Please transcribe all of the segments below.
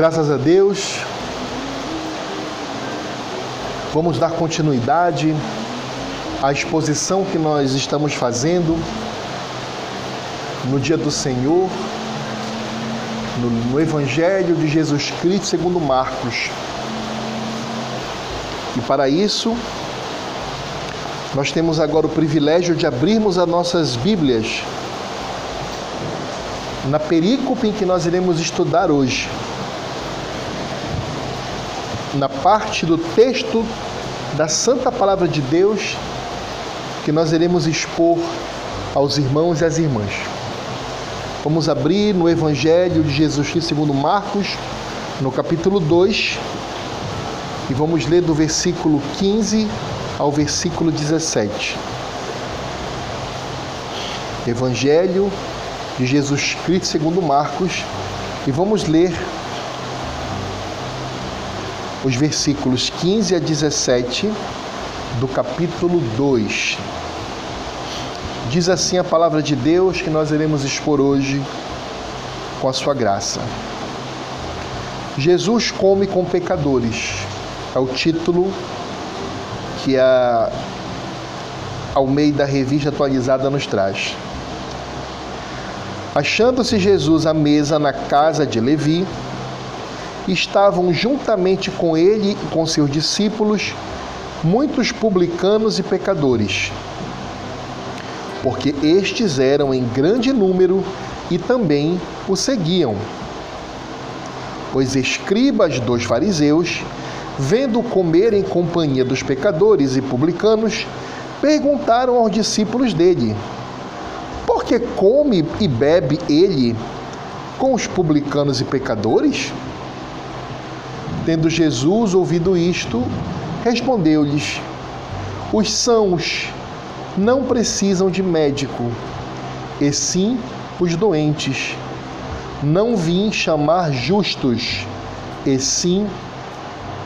Graças a Deus. Vamos dar continuidade à exposição que nós estamos fazendo no dia do Senhor, no, no Evangelho de Jesus Cristo segundo Marcos. E para isso, nós temos agora o privilégio de abrirmos as nossas Bíblias na perícope em que nós iremos estudar hoje na parte do texto da Santa Palavra de Deus que nós iremos expor aos irmãos e às irmãs. Vamos abrir no Evangelho de Jesus Cristo segundo Marcos, no capítulo 2, e vamos ler do versículo 15 ao versículo 17. Evangelho de Jesus Cristo segundo Marcos, e vamos ler os versículos 15 a 17 do capítulo 2. Diz assim a palavra de Deus que nós iremos expor hoje com a sua graça. Jesus come com pecadores. É o título que a Almeida Revista Atualizada nos traz. Achando-se Jesus à mesa na casa de Levi, estavam juntamente com ele e com seus discípulos muitos publicanos e pecadores, porque estes eram em grande número e também o seguiam. Os escribas dos fariseus, vendo comer em companhia dos pecadores e publicanos, perguntaram aos discípulos dele: Por que come e bebe ele com os publicanos e pecadores? Tendo Jesus ouvido isto, respondeu-lhes: Os sãos não precisam de médico, e sim os doentes. Não vim chamar justos, e sim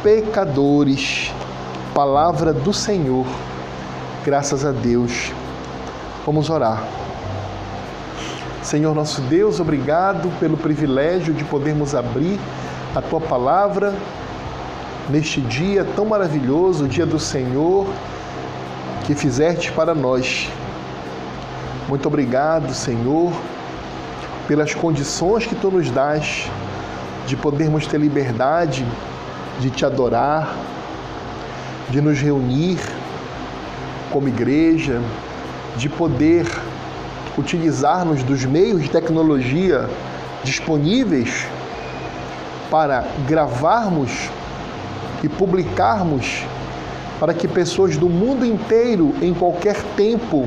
pecadores. Palavra do Senhor. Graças a Deus. Vamos orar. Senhor nosso Deus, obrigado pelo privilégio de podermos abrir a tua palavra neste dia tão maravilhoso, o dia do Senhor que fizeste para nós. Muito obrigado, Senhor, pelas condições que tu nos dás de podermos ter liberdade de te adorar, de nos reunir como igreja, de poder utilizar-nos dos meios de tecnologia disponíveis para gravarmos e publicarmos para que pessoas do mundo inteiro, em qualquer tempo,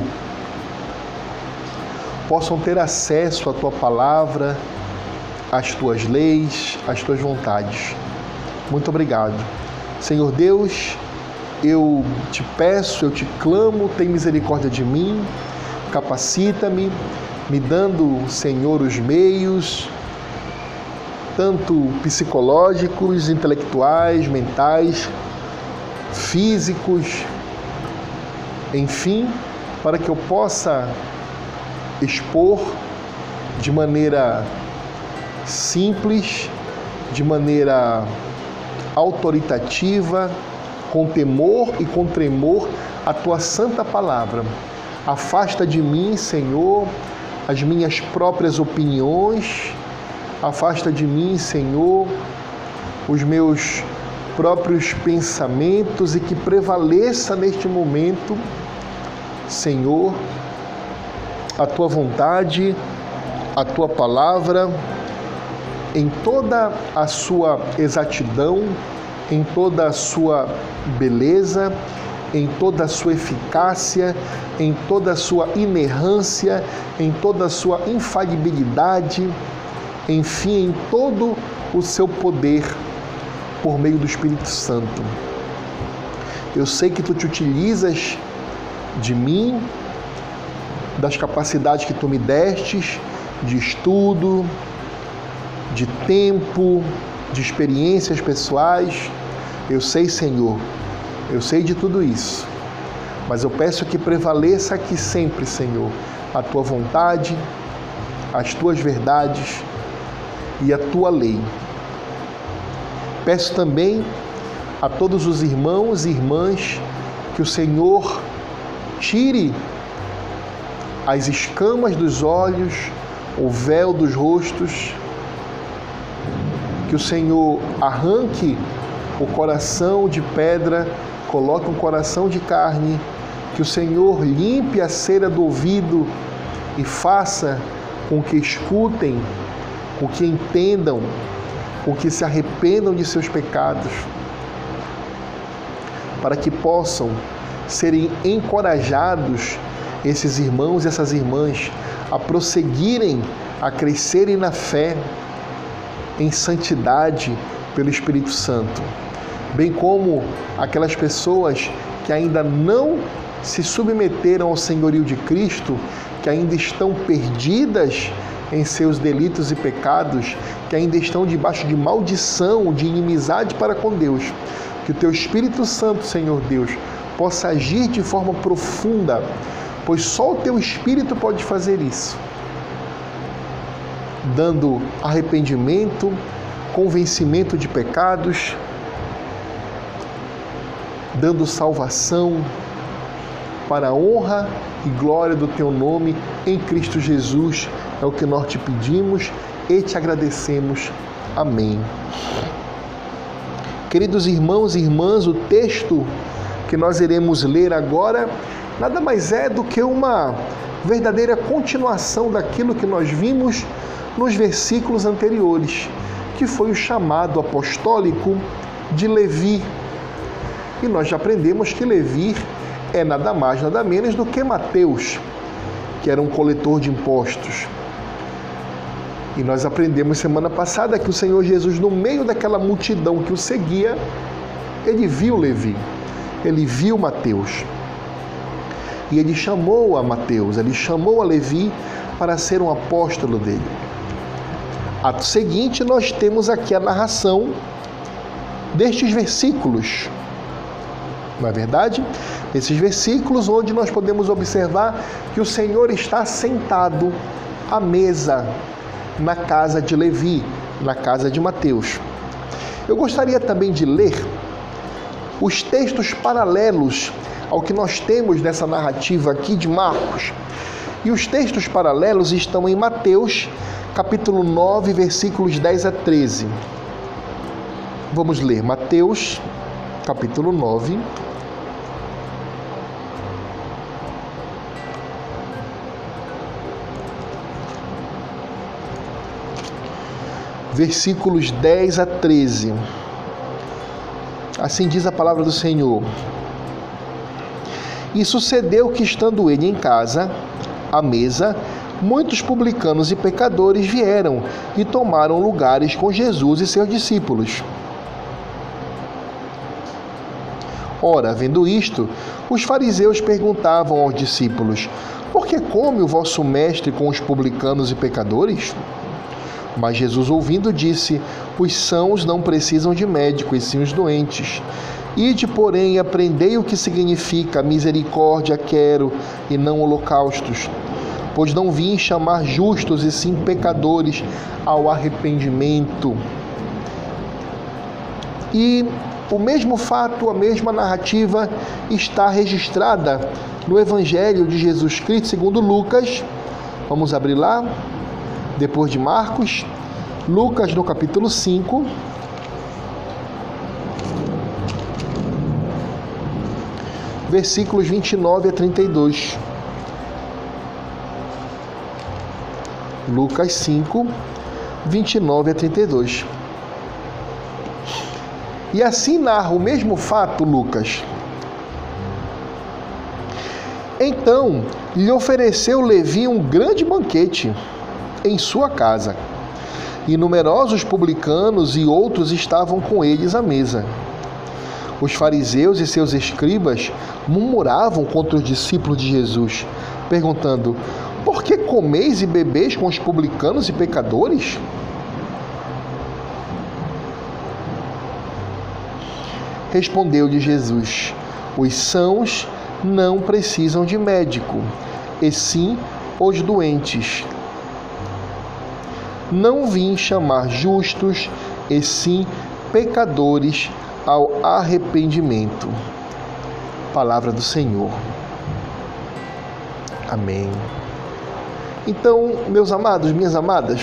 possam ter acesso à tua palavra, às tuas leis, às tuas vontades. Muito obrigado. Senhor Deus, eu te peço, eu te clamo, tem misericórdia de mim, capacita-me, me dando, Senhor, os meios, tanto psicológicos, intelectuais, mentais, físicos, enfim, para que eu possa expor de maneira simples, de maneira autoritativa, com temor e com tremor a tua santa palavra. Afasta de mim, Senhor, as minhas próprias opiniões, Afasta de mim, Senhor, os meus próprios pensamentos e que prevaleça neste momento, Senhor, a tua vontade, a tua palavra, em toda a sua exatidão, em toda a sua beleza, em toda a sua eficácia, em toda a sua inerrância, em toda a sua infalibilidade enfim, em todo o seu poder por meio do Espírito Santo. Eu sei que tu te utilizas de mim, das capacidades que tu me destes, de estudo, de tempo, de experiências pessoais. Eu sei, Senhor, eu sei de tudo isso. Mas eu peço que prevaleça aqui sempre, Senhor, a tua vontade, as tuas verdades e a tua lei. Peço também a todos os irmãos e irmãs que o Senhor tire as escamas dos olhos, o véu dos rostos, que o Senhor arranque o coração de pedra, coloque um coração de carne, que o Senhor limpe a cera do ouvido e faça com que escutem, com que entendam, com que se arrependam de seus pecados, para que possam serem encorajados esses irmãos e essas irmãs a prosseguirem, a crescerem na fé, em santidade pelo Espírito Santo, bem como aquelas pessoas que ainda não se submeteram ao senhorio de Cristo, que ainda estão perdidas em seus delitos e pecados, que ainda estão debaixo de maldição, de inimizade para com Deus. Que o teu Espírito Santo, Senhor Deus, possa agir de forma profunda, pois só o teu Espírito pode fazer isso. Dando arrependimento, convencimento de pecados, dando salvação para a honra e glória do teu nome em Cristo Jesus. É o que nós te pedimos e te agradecemos. Amém. Queridos irmãos e irmãs, o texto que nós iremos ler agora nada mais é do que uma verdadeira continuação daquilo que nós vimos nos versículos anteriores, que foi o chamado apostólico de Levi. E nós já aprendemos que Levi é nada mais, nada menos do que Mateus, que era um coletor de impostos. E nós aprendemos semana passada que o Senhor Jesus, no meio daquela multidão que o seguia, ele viu Levi, ele viu Mateus. E ele chamou a Mateus, ele chamou a Levi para ser um apóstolo dele. Ato seguinte, nós temos aqui a narração destes versículos. Não é verdade? Esses versículos onde nós podemos observar que o Senhor está sentado à mesa na casa de Levi, na casa de Mateus. Eu gostaria também de ler os textos paralelos ao que nós temos nessa narrativa aqui de Marcos. E os textos paralelos estão em Mateus, capítulo 9, versículos 10 a 13. Vamos ler Mateus, capítulo 9. Versículos 10 a 13. Assim diz a palavra do Senhor. E sucedeu que, estando ele em casa, à mesa, muitos publicanos e pecadores vieram e tomaram lugares com Jesus e seus discípulos. Ora, vendo isto, os fariseus perguntavam aos discípulos: Por que come o vosso mestre com os publicanos e pecadores? Mas Jesus, ouvindo, disse: Os sãos não precisam de médico, e sim os doentes. Ide, porém, aprendei o que significa misericórdia quero e não holocaustos. Pois não vim chamar justos e sim pecadores ao arrependimento. E o mesmo fato, a mesma narrativa está registrada no Evangelho de Jesus Cristo segundo Lucas. Vamos abrir lá depois de Marcos, Lucas no capítulo 5. Versículos 29 a 32. Lucas 5, 29 a 32. E assim narra o mesmo fato, Lucas. Então lhe ofereceu Levi um grande banquete em sua casa. E numerosos publicanos e outros estavam com eles à mesa. Os fariseus e seus escribas murmuravam contra os discípulos de Jesus, perguntando: Por que comeis e bebeis com os publicanos e pecadores? Respondeu-lhe Jesus: Os sãos não precisam de médico, e sim os doentes. Não vim chamar justos, e sim pecadores ao arrependimento. Palavra do Senhor. Amém. Então, meus amados, minhas amadas,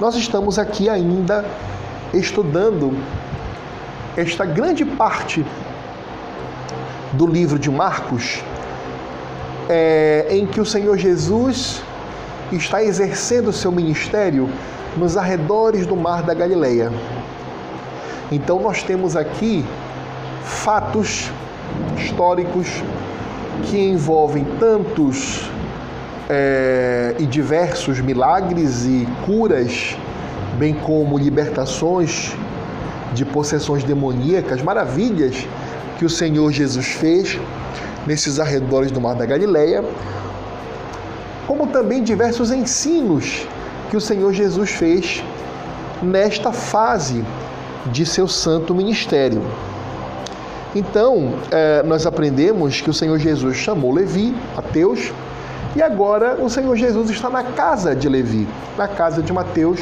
nós estamos aqui ainda estudando esta grande parte do livro de Marcos, é, em que o Senhor Jesus está exercendo seu ministério nos arredores do Mar da Galileia. Então nós temos aqui fatos históricos que envolvem tantos é, e diversos milagres e curas, bem como libertações de possessões demoníacas, maravilhas que o Senhor Jesus fez nesses arredores do Mar da Galileia, como também diversos ensinos que o Senhor Jesus fez nesta fase de seu santo ministério. Então, é, nós aprendemos que o Senhor Jesus chamou Levi, Mateus, e agora o Senhor Jesus está na casa de Levi, na casa de Mateus,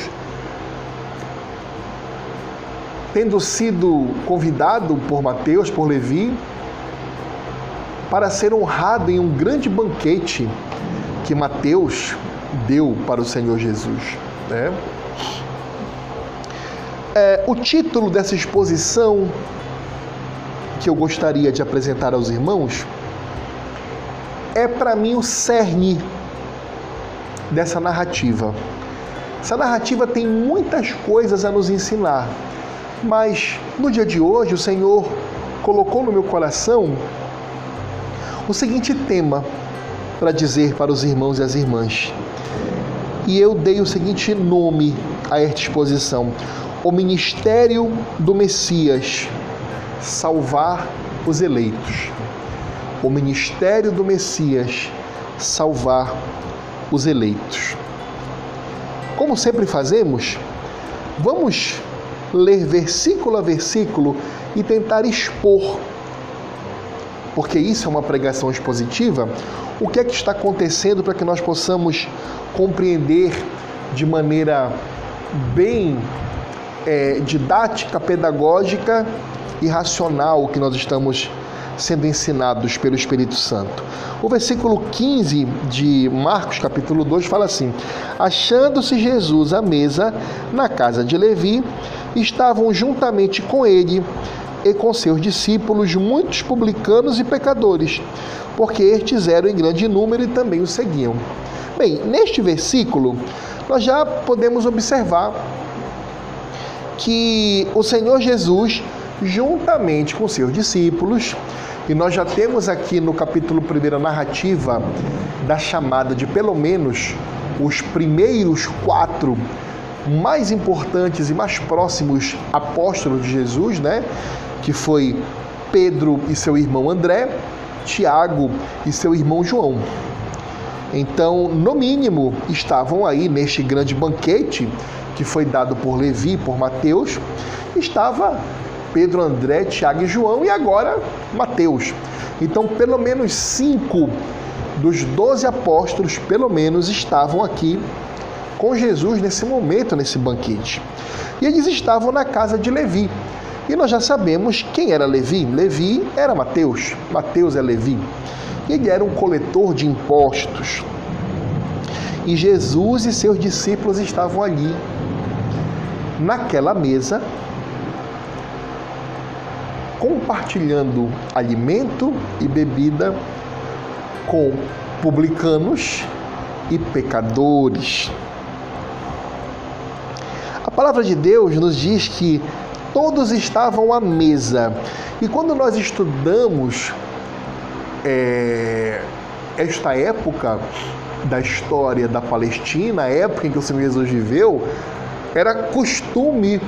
tendo sido convidado por Mateus, por Levi, para ser honrado em um grande banquete que Mateus deu para o Senhor Jesus. Né? É, o título dessa exposição que eu gostaria de apresentar aos irmãos é para mim o cerne dessa narrativa. Essa narrativa tem muitas coisas a nos ensinar, mas no dia de hoje o Senhor colocou no meu coração o seguinte tema para dizer para os irmãos e as irmãs. E eu dei o seguinte nome a esta exposição: O Ministério do Messias salvar os eleitos. O Ministério do Messias salvar os eleitos. Como sempre fazemos, vamos ler versículo a versículo e tentar expor porque isso é uma pregação expositiva, o que é que está acontecendo para que nós possamos compreender de maneira bem é, didática, pedagógica e racional o que nós estamos sendo ensinados pelo Espírito Santo. O versículo 15 de Marcos, capítulo 2, fala assim: Achando-se Jesus à mesa na casa de Levi, estavam juntamente com ele e com seus discípulos muitos publicanos e pecadores, porque estes eram em grande número e também o seguiam. Bem, neste versículo, nós já podemos observar que o Senhor Jesus, juntamente com seus discípulos, e nós já temos aqui no capítulo 1 a narrativa da chamada de pelo menos os primeiros quatro mais importantes e mais próximos apóstolos de Jesus, né? Que foi Pedro e seu irmão André, Tiago e seu irmão João. Então, no mínimo, estavam aí neste grande banquete que foi dado por Levi por Mateus, estava Pedro, André, Tiago e João e agora Mateus. Então, pelo menos cinco dos doze apóstolos, pelo menos, estavam aqui com Jesus nesse momento, nesse banquete. E eles estavam na casa de Levi. E nós já sabemos quem era Levi. Levi era Mateus. Mateus é Levi. Ele era um coletor de impostos. E Jesus e seus discípulos estavam ali, naquela mesa, compartilhando alimento e bebida com publicanos e pecadores. A palavra de Deus nos diz que todos estavam à mesa. E quando nós estudamos é, esta época da história da Palestina, a época em que o Senhor Jesus viveu, era costume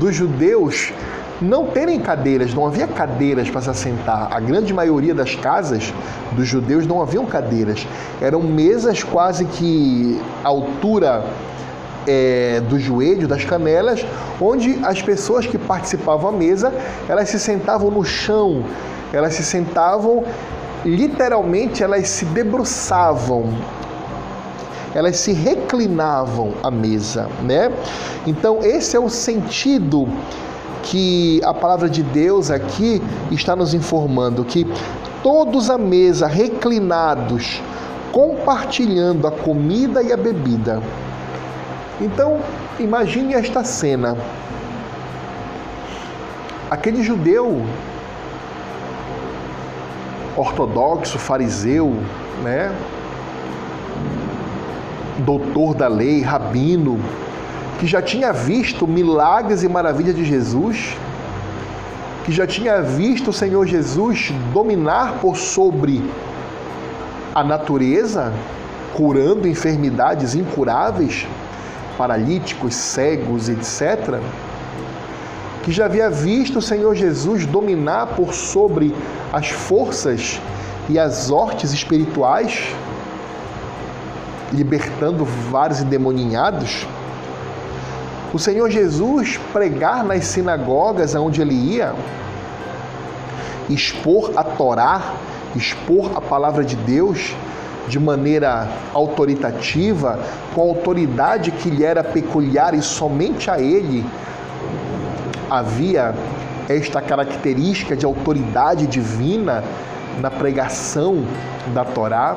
dos judeus não terem cadeiras, não havia cadeiras para se assentar. A grande maioria das casas dos judeus não haviam cadeiras. Eram mesas quase que altura é, do joelho, das canelas, onde as pessoas que participavam da mesa, elas se sentavam no chão, elas se sentavam, literalmente elas se debruçavam. elas se reclinavam à mesa, né? Então, esse é o sentido que a palavra de Deus aqui está nos informando que todos à mesa reclinados, compartilhando a comida e a bebida. Então, imagine esta cena. Aquele judeu ortodoxo, fariseu, né? Doutor da lei, rabino, que já tinha visto milagres e maravilhas de Jesus, que já tinha visto o Senhor Jesus dominar por sobre a natureza, curando enfermidades incuráveis, paralíticos, cegos, etc que já havia visto o Senhor Jesus dominar por sobre as forças e as hortes espirituais, libertando vários endemoninhados. O Senhor Jesus pregar nas sinagogas aonde ele ia, expor a Torá, expor a palavra de Deus de maneira autoritativa, com a autoridade que lhe era peculiar e somente a ele havia esta característica de autoridade divina na pregação da Torá,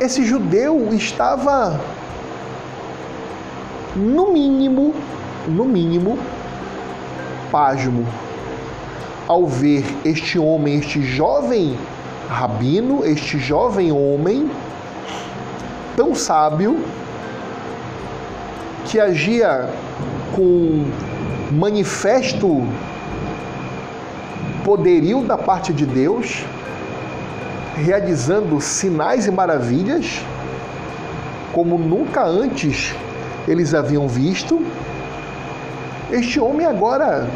esse judeu estava no mínimo, no mínimo, pasmo ao ver este homem, este jovem rabino, este jovem homem tão sábio que agia com manifesto poderio da parte de Deus, realizando sinais e maravilhas, como nunca antes eles haviam visto. Este homem agora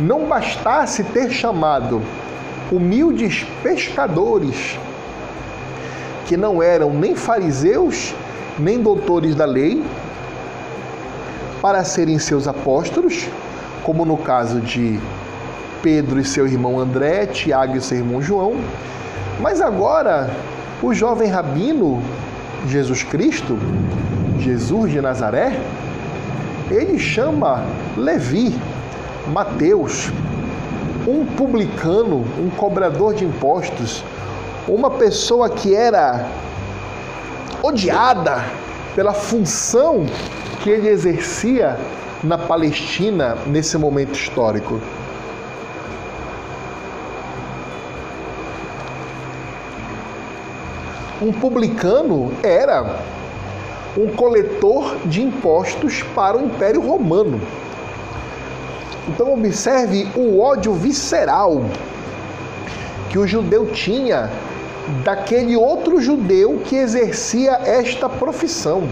não bastasse ter chamado humildes pescadores, que não eram nem fariseus, nem doutores da lei, para serem seus apóstolos, como no caso de Pedro e seu irmão André, Tiago e seu irmão João. Mas agora, o jovem rabino Jesus Cristo, Jesus de Nazaré, ele chama Levi, Mateus, um publicano, um cobrador de impostos, uma pessoa que era odiada pela função que ele exercia na Palestina nesse momento histórico. Um publicano era um coletor de impostos para o Império Romano. Então, observe o ódio visceral que o judeu tinha daquele outro judeu que exercia esta profissão.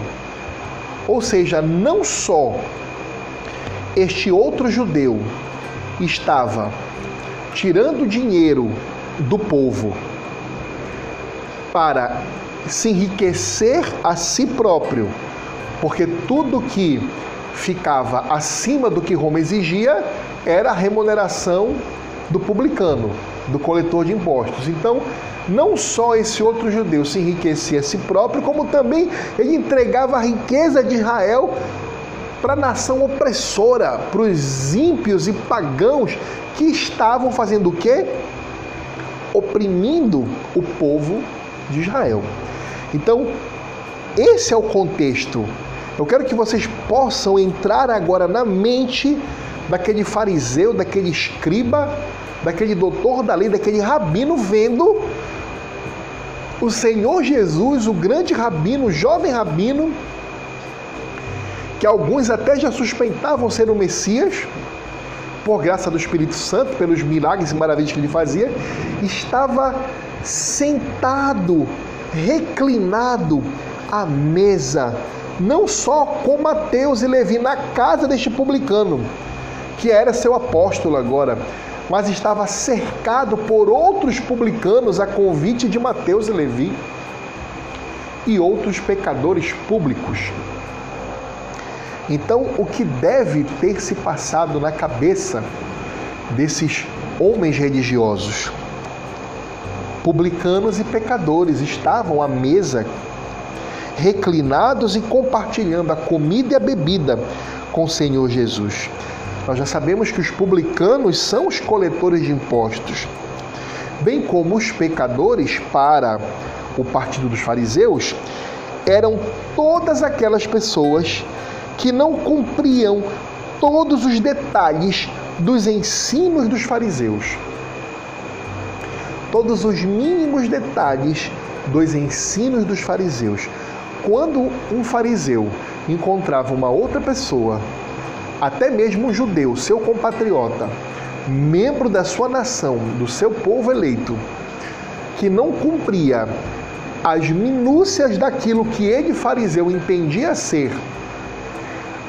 Ou seja, não só este outro judeu estava tirando dinheiro do povo para se enriquecer a si próprio, porque tudo que ficava acima do que Roma exigia era a remuneração do publicano, do coletor de impostos. Então, não só esse outro judeu se enriquecia a si próprio, como também ele entregava a riqueza de Israel para a nação opressora, para os ímpios e pagãos que estavam fazendo o quê? Oprimindo o povo de Israel. Então, esse é o contexto. Eu quero que vocês possam entrar agora na mente daquele fariseu, daquele escriba, daquele doutor da lei, daquele rabino, vendo o Senhor Jesus, o grande rabino, o jovem rabino, que alguns até já suspeitavam ser o Messias, por graça do Espírito Santo, pelos milagres e maravilhas que ele fazia, estava sentado, reclinado à mesa, não só com Mateus e Levi, na casa deste publicano, que era seu apóstolo agora, mas estava cercado por outros publicanos a convite de Mateus e Levi e outros pecadores públicos. Então, o que deve ter se passado na cabeça desses homens religiosos? Publicanos e pecadores estavam à mesa reclinados e compartilhando a comida e a bebida com o Senhor Jesus. Nós já sabemos que os publicanos são os coletores de impostos, bem como os pecadores, para o partido dos fariseus, eram todas aquelas pessoas que não cumpriam todos os detalhes dos ensinos dos fariseus. Todos os mínimos detalhes dos ensinos dos fariseus. Quando um fariseu encontrava uma outra pessoa, até mesmo um judeu, seu compatriota, membro da sua nação, do seu povo eleito, que não cumpria as minúcias daquilo que ele, fariseu, entendia ser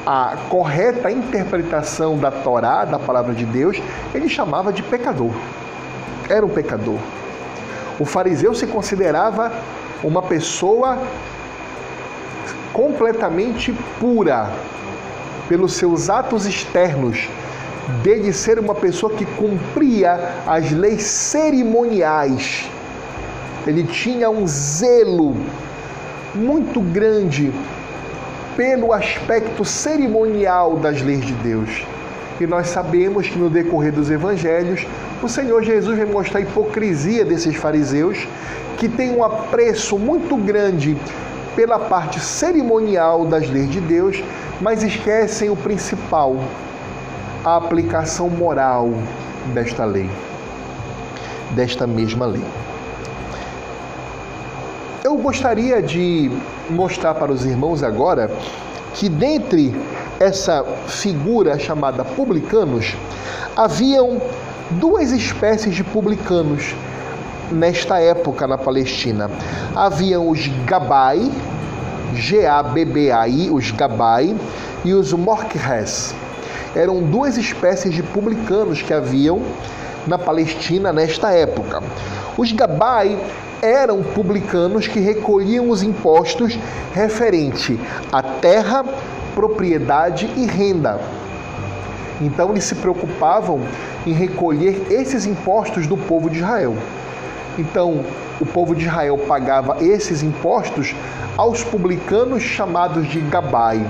a correta interpretação da Torá, da palavra de Deus, ele chamava de pecador. Era um pecador. O fariseu se considerava uma pessoa completamente pura pelos seus atos externos, de ser uma pessoa que cumpria as leis cerimoniais. Ele tinha um zelo muito grande pelo aspecto cerimonial das leis de Deus. E nós sabemos que no decorrer dos evangelhos, o Senhor Jesus vai mostrar a hipocrisia desses fariseus, que têm um apreço muito grande pela parte cerimonial das leis de Deus, mas esquecem o principal, a aplicação moral desta lei, desta mesma lei. Eu gostaria de mostrar para os irmãos agora que dentre essa figura chamada publicanos, haviam duas espécies de publicanos nesta época na Palestina. Haviam os Gabai, G-A-B-B-A-I, os Gabai, e os Morkhes. Eram duas espécies de publicanos que haviam na Palestina nesta época. Os Gabai eram publicanos que recolhiam os impostos referente à terra, propriedade e renda. Então eles se preocupavam em recolher esses impostos do povo de Israel. Então, o povo de Israel pagava esses impostos aos publicanos chamados de Gabai.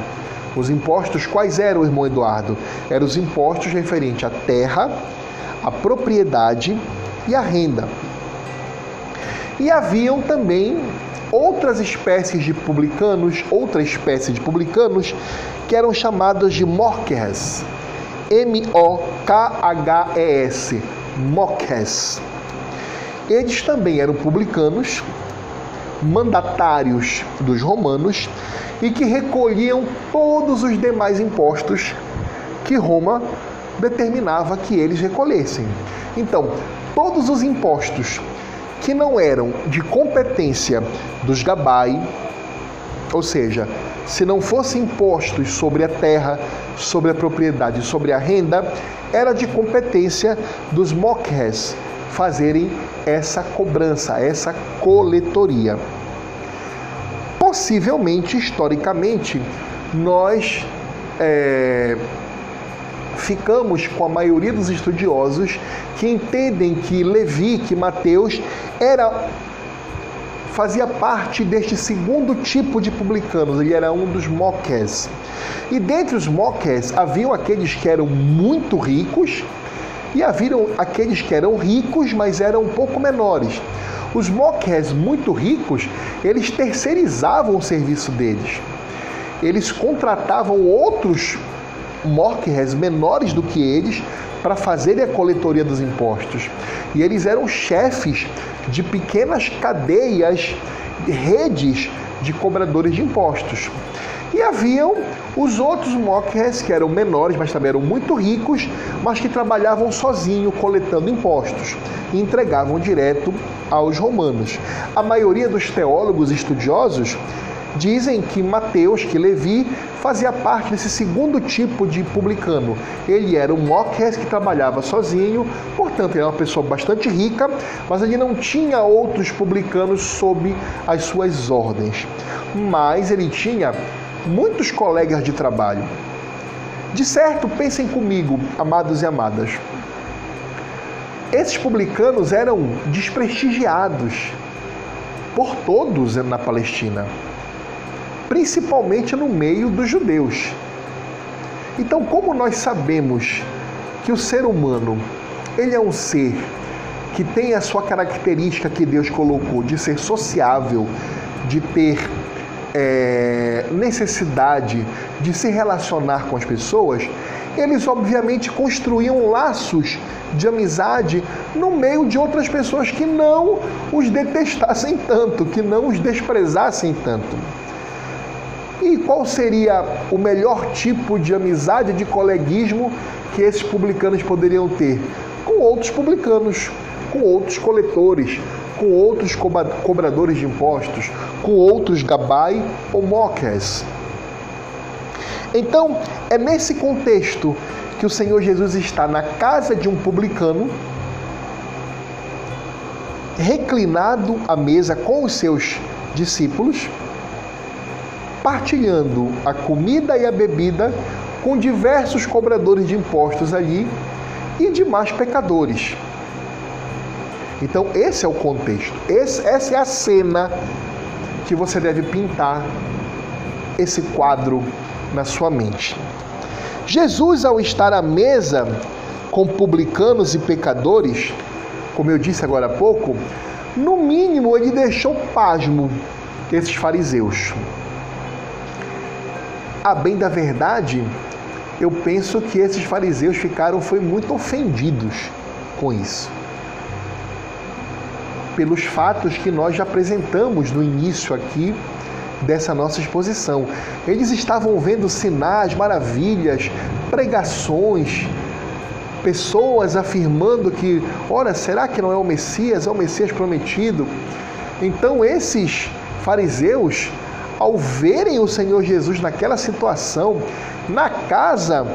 Os impostos quais eram, irmão Eduardo? Eram os impostos referentes à terra, à propriedade e à renda. E haviam também outras espécies de publicanos, outra espécie de publicanos, que eram chamados de Morkes. M-O-K-H-E-S. Mokhes. Eles também eram publicanos, mandatários dos romanos e que recolhiam todos os demais impostos que Roma determinava que eles recolhessem. Então, todos os impostos que não eram de competência dos Gabai, ou seja, se não fossem impostos sobre a terra, sobre a propriedade, sobre a renda, era de competência dos Mokhes fazerem essa cobrança, essa coletoria. Possivelmente, historicamente, nós é, ficamos com a maioria dos estudiosos que entendem que Levi, que Mateus, era fazia parte deste segundo tipo de publicanos, ele era um dos moques. E dentre os moques haviam aqueles que eram muito ricos e haviam aqueles que eram ricos, mas eram um pouco menores. Os moques muito ricos, eles terceirizavam o serviço deles. Eles contratavam outros moques menores do que eles para fazerem a coletoria dos impostos. E eles eram chefes de pequenas cadeias, redes de cobradores de impostos. E haviam os outros mockers que eram menores, mas também eram muito ricos, mas que trabalhavam sozinho coletando impostos e entregavam direto aos romanos. A maioria dos teólogos estudiosos dizem que Mateus, que Levi, fazia parte desse segundo tipo de publicano. Ele era um mockers que trabalhava sozinho, portanto, ele era uma pessoa bastante rica, mas ele não tinha outros publicanos sob as suas ordens. Mas ele tinha muitos colegas de trabalho. De certo, pensem comigo, amados e amadas. Esses publicanos eram desprestigiados por todos na Palestina. principalmente no meio dos judeus. Então, como nós sabemos que o ser humano, ele é um ser que tem a sua característica que Deus colocou de ser sociável, de ter é, necessidade de se relacionar com as pessoas, eles obviamente construíam laços de amizade no meio de outras pessoas que não os detestassem tanto, que não os desprezassem tanto. E qual seria o melhor tipo de amizade, de coleguismo que esses publicanos poderiam ter? Com outros publicanos, com outros coletores, com outros cobradores de impostos, com outros gabai ou mockers. Então, é nesse contexto que o Senhor Jesus está na casa de um publicano, reclinado à mesa com os seus discípulos, partilhando a comida e a bebida com diversos cobradores de impostos ali e demais pecadores. Então, esse é o contexto, esse, essa é a cena que você deve pintar esse quadro na sua mente. Jesus, ao estar à mesa com publicanos e pecadores, como eu disse agora há pouco, no mínimo ele deixou pasmo esses fariseus. A bem da verdade, eu penso que esses fariseus ficaram foi muito ofendidos com isso. Pelos fatos que nós já apresentamos no início aqui dessa nossa exposição. Eles estavam vendo sinais, maravilhas, pregações, pessoas afirmando que, ora, será que não é o Messias, é o Messias prometido? Então esses fariseus, ao verem o Senhor Jesus naquela situação, na casa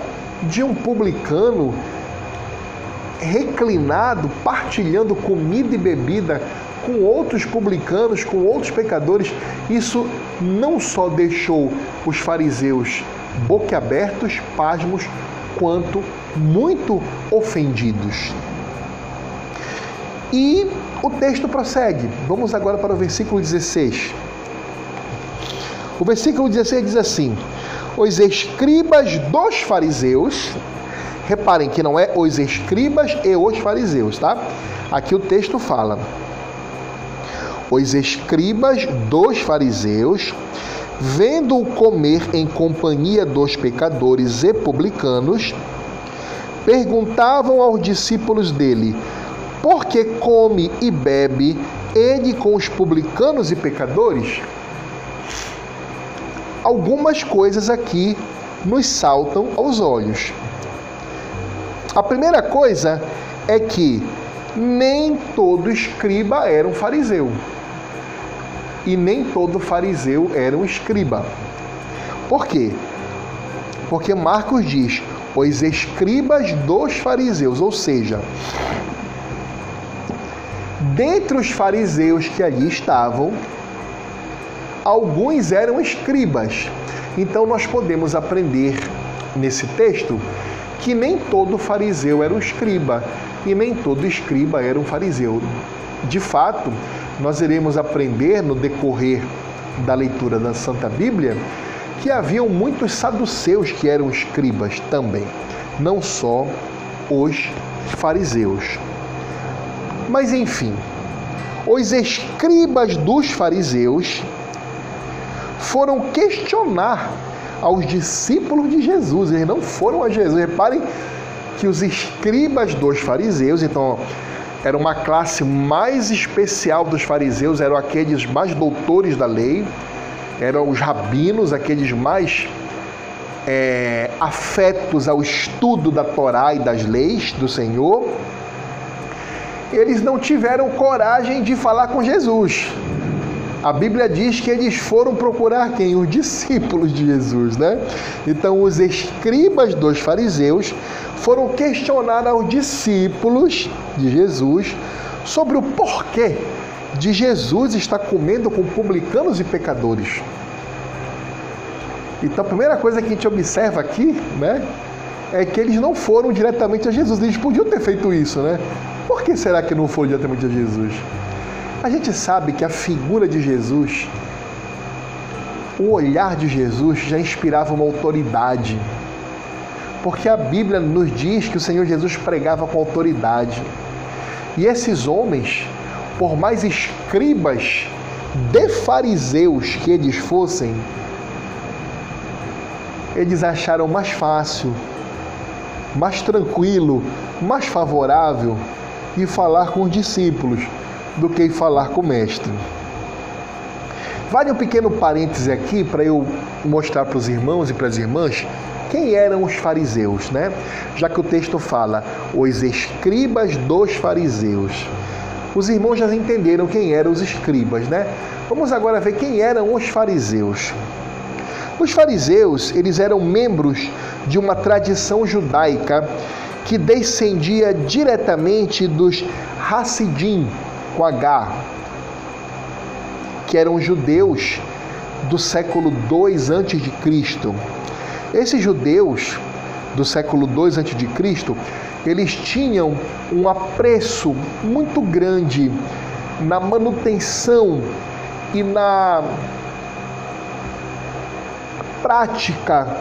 de um publicano, reclinado, partilhando comida e bebida com outros publicanos, com outros pecadores, isso não só deixou os fariseus boquiabertos, pasmos, quanto muito ofendidos. E o texto prossegue. Vamos agora para o versículo 16. O versículo 16 diz assim: Os escribas dos fariseus, reparem que não é os escribas e os fariseus, tá? Aqui o texto fala: os escribas dos fariseus, vendo-o comer em companhia dos pecadores e publicanos, perguntavam aos discípulos dele: Por que come e bebe ele com os publicanos e pecadores? Algumas coisas aqui nos saltam aos olhos. A primeira coisa é que nem todo escriba era um fariseu e nem todo fariseu era um escriba. Por quê? Porque Marcos diz: os escribas dos fariseus, ou seja, dentre os fariseus que ali estavam, alguns eram escribas. Então nós podemos aprender nesse texto que nem todo fariseu era um escriba e nem todo escriba era um fariseu. De fato, nós iremos aprender no decorrer da leitura da Santa Bíblia que haviam muitos saduceus que eram escribas também, não só os fariseus. Mas enfim, os escribas dos fariseus foram questionar aos discípulos de Jesus, eles não foram a Jesus. Reparem que os escribas dos fariseus, então era uma classe mais especial dos fariseus, eram aqueles mais doutores da lei, eram os rabinos, aqueles mais é, afetos ao estudo da Torá e das leis do Senhor. Eles não tiveram coragem de falar com Jesus. A Bíblia diz que eles foram procurar quem? Os discípulos de Jesus, né? Então, os escribas dos fariseus foram questionar aos discípulos de Jesus sobre o porquê de Jesus estar comendo com publicanos e pecadores. Então, a primeira coisa que a gente observa aqui, né, é que eles não foram diretamente a Jesus. Eles podiam ter feito isso, né? Por que será que não foram diretamente a Jesus? A gente sabe que a figura de Jesus, o olhar de Jesus já inspirava uma autoridade. Porque a Bíblia nos diz que o Senhor Jesus pregava com autoridade. E esses homens, por mais escribas de fariseus que eles fossem, eles acharam mais fácil, mais tranquilo, mais favorável ir falar com os discípulos do que falar com o mestre. Vale um pequeno parêntese aqui para eu mostrar para os irmãos e para as irmãs quem eram os fariseus, né? Já que o texto fala os escribas dos fariseus. Os irmãos já entenderam quem eram os escribas, né? Vamos agora ver quem eram os fariseus. Os fariseus, eles eram membros de uma tradição judaica que descendia diretamente dos Hassidim, com H, que eram judeus do século 2 a.C. Esses judeus do século 2 a.C., eles tinham um apreço muito grande na manutenção e na prática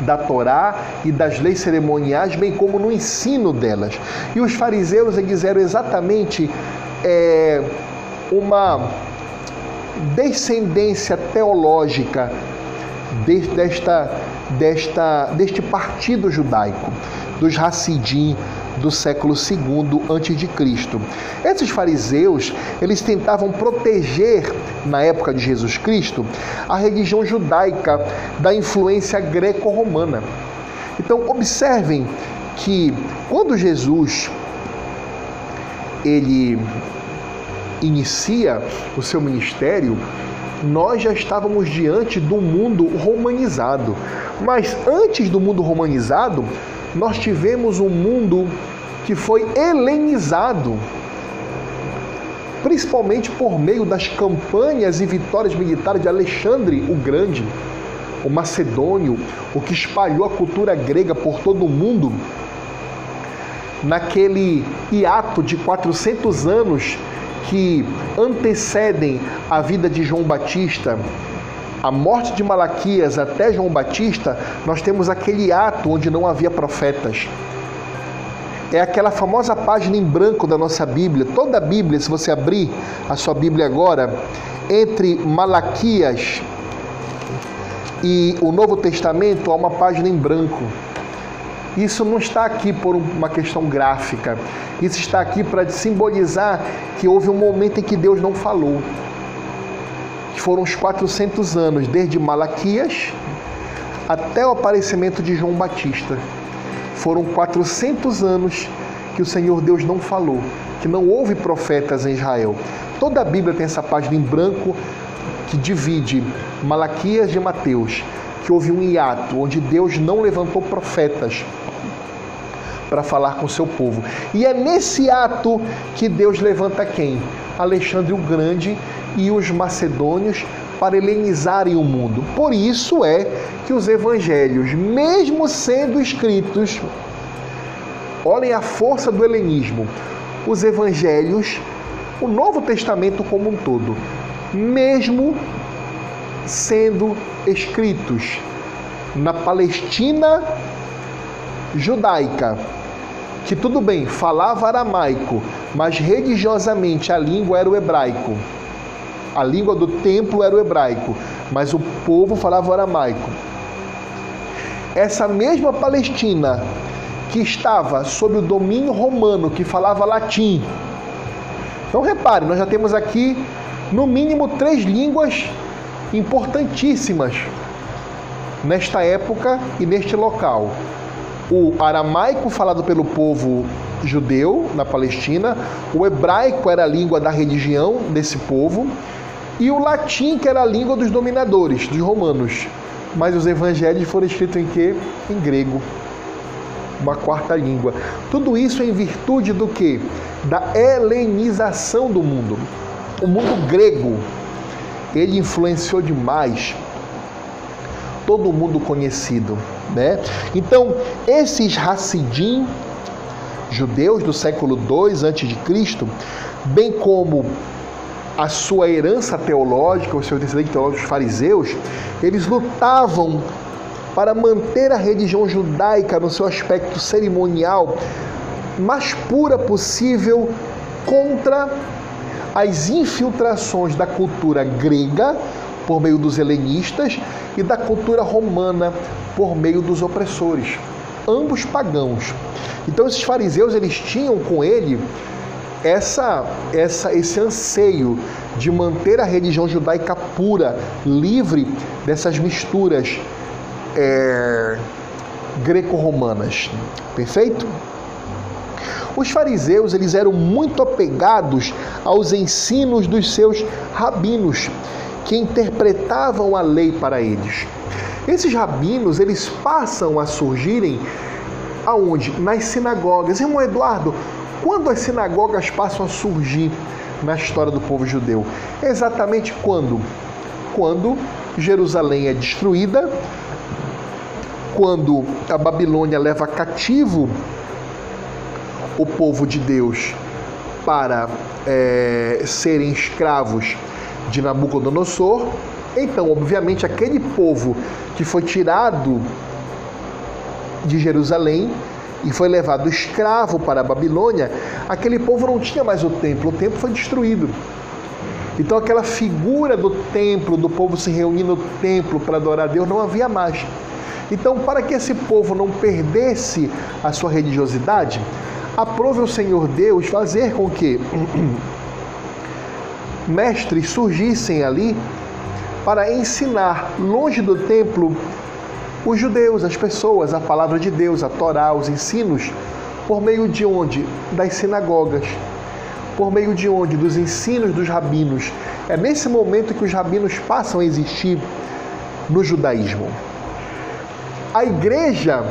da Torá e das leis cerimoniais, bem como no ensino delas. E os fariseus eles eram exatamente é, uma descendência teológica desta, desta, deste partido judaico, dos Hassidim do século II a.C. Esses fariseus, eles tentavam proteger, na época de Jesus Cristo, a religião judaica da influência greco-romana. Então, observem que quando Jesus ele inicia o seu ministério, nós já estávamos diante do mundo romanizado. Mas antes do mundo romanizado, nós tivemos um mundo que foi helenizado, principalmente por meio das campanhas e vitórias militares de Alexandre o Grande, o macedônio, o que espalhou a cultura grega por todo o mundo. Naquele hiato de 400 anos que antecedem a vida de João Batista, a morte de Malaquias até João Batista, nós temos aquele ato onde não havia profetas. É aquela famosa página em branco da nossa Bíblia. Toda a Bíblia, se você abrir a sua Bíblia agora, entre Malaquias e o Novo Testamento, há uma página em branco. Isso não está aqui por uma questão gráfica. Isso está aqui para simbolizar que houve um momento em que Deus não falou. Foram os 400 anos, desde Malaquias até o aparecimento de João Batista. Foram 400 anos que o Senhor Deus não falou, que não houve profetas em Israel. Toda a Bíblia tem essa página em branco que divide Malaquias de Mateus, que houve um hiato onde Deus não levantou profetas para falar com o seu povo. E é nesse ato que Deus levanta quem? Alexandre o Grande e os macedônios para helenizarem o mundo. Por isso é que os evangelhos, mesmo sendo escritos, olhem a força do helenismo. Os evangelhos, o Novo Testamento como um todo, mesmo sendo escritos na Palestina judaica, que tudo bem, falava aramaico, mas religiosamente a língua era o hebraico. A língua do templo era o hebraico, mas o povo falava aramaico. Essa mesma Palestina que estava sob o domínio romano, que falava latim. Então repare, nós já temos aqui no mínimo três línguas importantíssimas nesta época e neste local o aramaico falado pelo povo judeu na Palestina, o hebraico era a língua da religião desse povo e o latim que era a língua dos dominadores, dos romanos. Mas os evangelhos foram escritos em que? Em grego. Uma quarta língua. Tudo isso em virtude do que? Da helenização do mundo. O mundo grego, ele influenciou demais todo mundo conhecido. Né? Então, esses Hassidim, judeus do século II a.C., bem como a sua herança teológica, os seus descendentes teológicos os fariseus, eles lutavam para manter a religião judaica no seu aspecto cerimonial mais pura possível contra as infiltrações da cultura grega por meio dos helenistas e da cultura romana por meio dos opressores, ambos pagãos. Então esses fariseus eles tinham com ele essa, essa, esse anseio de manter a religião judaica pura, livre dessas misturas é, greco-romanas. Perfeito? Os fariseus eles eram muito apegados aos ensinos dos seus rabinos, que interpretavam a lei para eles. Esses rabinos eles passam a surgirem aonde? Nas sinagogas. Irmão Eduardo, quando as sinagogas passam a surgir na história do povo judeu? Exatamente quando? Quando Jerusalém é destruída, quando a Babilônia leva cativo o povo de Deus para é, serem escravos de Nabucodonosor, então, obviamente, aquele povo que foi tirado de Jerusalém e foi levado escravo para a Babilônia, aquele povo não tinha mais o templo, o templo foi destruído. Então, aquela figura do templo, do povo se reunir no templo para adorar a Deus, não havia mais. Então, para que esse povo não perdesse a sua religiosidade, aprove o Senhor Deus fazer com que mestres surgissem ali para ensinar longe do templo os judeus, as pessoas, a palavra de Deus, a Torá, os ensinos, por meio de onde? Das sinagogas. Por meio de onde? Dos ensinos dos rabinos. É nesse momento que os rabinos passam a existir no judaísmo. A igreja,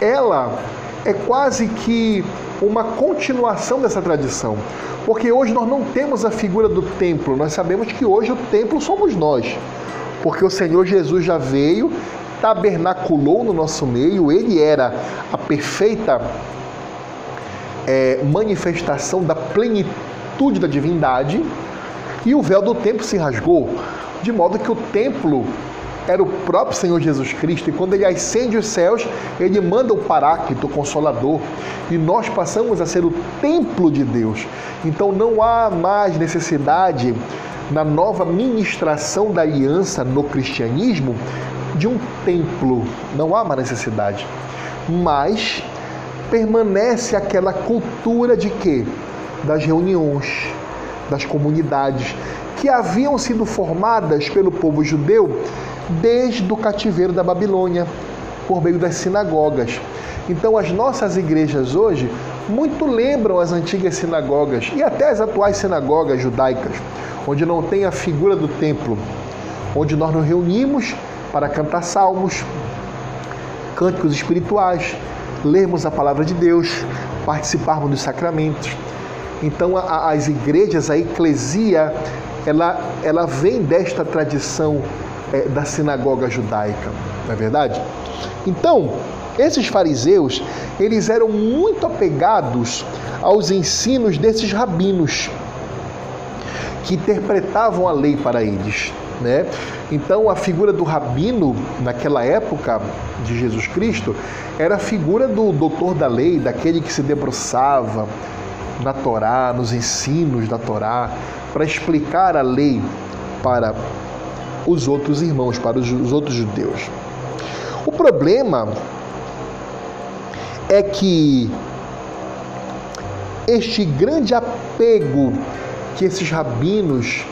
ela é quase que uma continuação dessa tradição. Porque hoje nós não temos a figura do templo, nós sabemos que hoje o templo somos nós. Porque o Senhor Jesus já veio, tabernaculou no nosso meio, ele era a perfeita é, manifestação da plenitude da divindade, e o véu do templo se rasgou, de modo que o templo era o próprio Senhor Jesus Cristo, e quando ele ascende os céus, ele manda o Paráclito, o Consolador, e nós passamos a ser o templo de Deus. Então não há mais necessidade na nova ministração da aliança no cristianismo de um templo, não há mais necessidade. Mas permanece aquela cultura de quê? Das reuniões, das comunidades que haviam sido formadas pelo povo judeu desde o cativeiro da Babilônia, por meio das sinagogas. Então, as nossas igrejas hoje muito lembram as antigas sinagogas e até as atuais sinagogas judaicas, onde não tem a figura do templo, onde nós nos reunimos para cantar salmos, cânticos espirituais, lermos a palavra de Deus, participarmos dos sacramentos. Então, as igrejas, a eclesia, ela, ela vem desta tradição é, da sinagoga judaica, não é verdade? Então, esses fariseus, eles eram muito apegados aos ensinos desses rabinos que interpretavam a lei para eles, né? Então, a figura do rabino naquela época de Jesus Cristo era a figura do doutor da lei, daquele que se debruçava na Torá, nos ensinos da Torá, para explicar a lei para os outros irmãos, para os outros judeus. O problema é que este grande apego que esses rabinos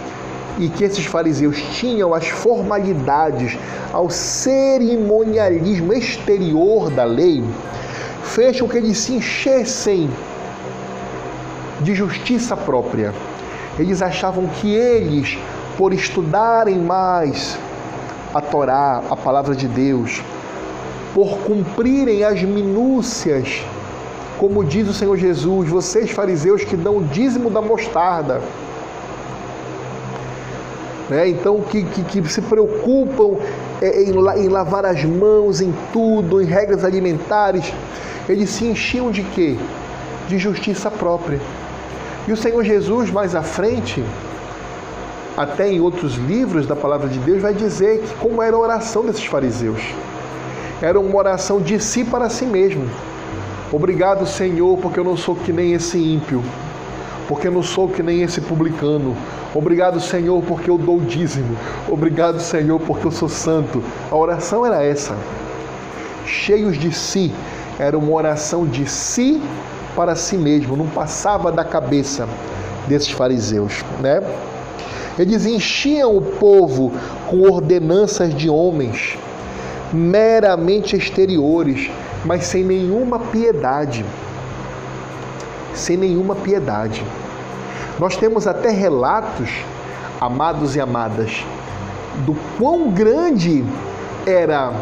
e que esses fariseus tinham às formalidades, ao cerimonialismo exterior da lei, fez com que eles se enchessem de justiça própria. Eles achavam que eles por estudarem mais a Torá, a palavra de Deus, por cumprirem as minúcias, como diz o Senhor Jesus, vocês fariseus que dão o dízimo da mostarda, né? então que, que, que, se preocupam é, em, em lavar as mãos, em tudo, em regras alimentares, eles se enchiam de quê? De justiça própria. E o Senhor Jesus, mais à frente, até em outros livros da palavra de Deus, vai dizer que como era a oração desses fariseus. Era uma oração de si para si mesmo. Obrigado, Senhor, porque eu não sou que nem esse ímpio, porque eu não sou que nem esse publicano. Obrigado, Senhor, porque eu dou dízimo. Obrigado, Senhor, porque eu sou santo. A oração era essa. Cheios de si, era uma oração de si para si mesmo, não passava da cabeça desses fariseus, né? Eles enchiam o povo com ordenanças de homens meramente exteriores, mas sem nenhuma piedade. Sem nenhuma piedade. Nós temos até relatos, amados e amadas, do quão grande era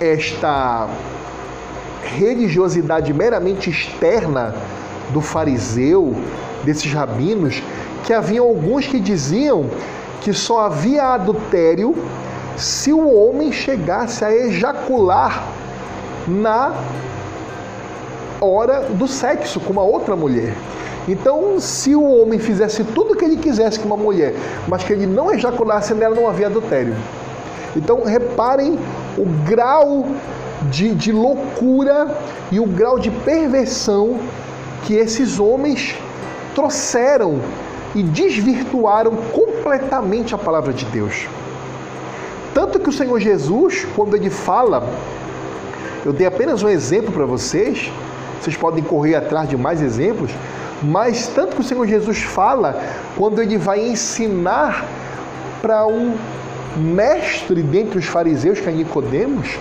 esta religiosidade meramente externa do fariseu, desses rabinos, que havia alguns que diziam que só havia adultério se o homem chegasse a ejacular na hora do sexo com uma outra mulher. Então, se o homem fizesse tudo o que ele quisesse com uma mulher, mas que ele não ejaculasse nela, não havia adultério. Então, reparem o grau de, de loucura e o grau de perversão que esses homens trouxeram e desvirtuaram completamente a palavra de Deus. Tanto que o Senhor Jesus, quando ele fala, eu dei apenas um exemplo para vocês, vocês podem correr atrás de mais exemplos, mas tanto que o Senhor Jesus fala, quando ele vai ensinar para um mestre dentre os fariseus, que é Nicodemos,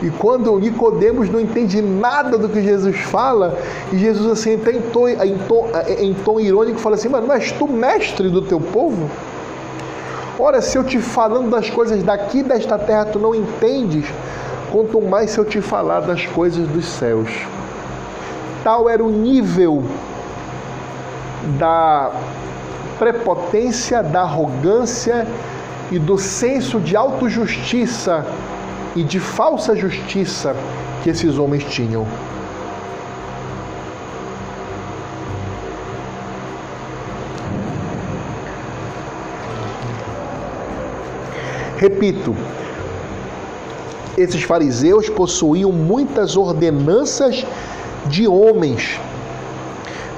e quando Nicodemos não entende nada do que Jesus fala, e Jesus assim até em tom, em tom, em tom irônico fala assim, mas tu mestre do teu povo? Ora, se eu te falando das coisas daqui desta terra tu não entendes, quanto mais se eu te falar das coisas dos céus. Tal era o nível da prepotência, da arrogância e do senso de autojustiça e de falsa justiça que esses homens tinham. Repito, esses fariseus possuíam muitas ordenanças de homens,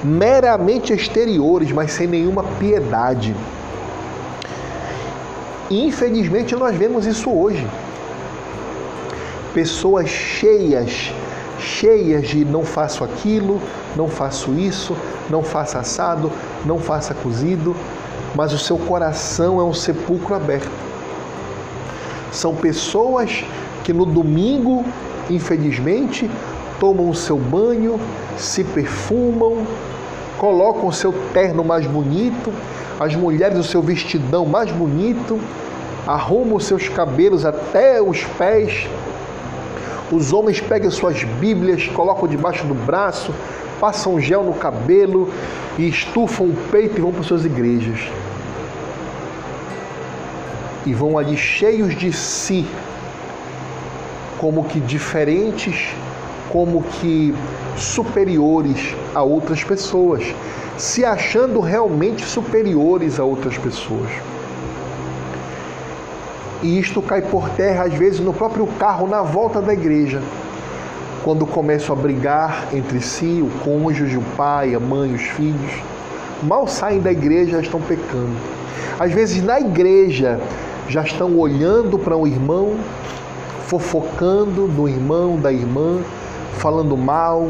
meramente exteriores, mas sem nenhuma piedade. Infelizmente nós vemos isso hoje pessoas cheias, cheias de não faço aquilo, não faço isso, não faço assado, não faça cozido, mas o seu coração é um sepulcro aberto. São pessoas que no domingo, infelizmente, tomam o seu banho, se perfumam, colocam o seu terno mais bonito, as mulheres o seu vestidão mais bonito, arrumam os seus cabelos até os pés, os homens pegam suas Bíblias, colocam debaixo do braço, passam gel no cabelo e estufam o peito e vão para suas igrejas. E vão ali cheios de si, como que diferentes, como que superiores a outras pessoas, se achando realmente superiores a outras pessoas. E isto cai por terra, às vezes, no próprio carro, na volta da igreja. Quando começam a brigar entre si, o cônjuge, o pai, a mãe, os filhos, mal saem da igreja, já estão pecando. Às vezes, na igreja, já estão olhando para um irmão, fofocando do irmão, da irmã, falando mal,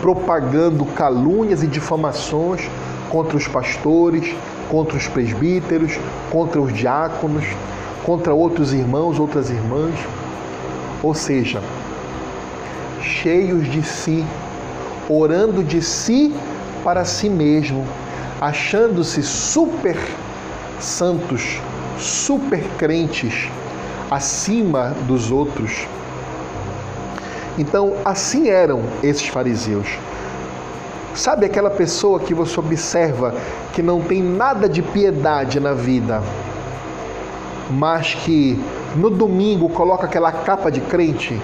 propagando calúnias e difamações contra os pastores, contra os presbíteros, contra os diáconos, contra outros irmãos, outras irmãs. Ou seja, cheios de si, orando de si para si mesmo, achando-se super santos, super crentes, acima dos outros. Então, assim eram esses fariseus. Sabe aquela pessoa que você observa que não tem nada de piedade na vida, mas que no domingo coloca aquela capa de crente?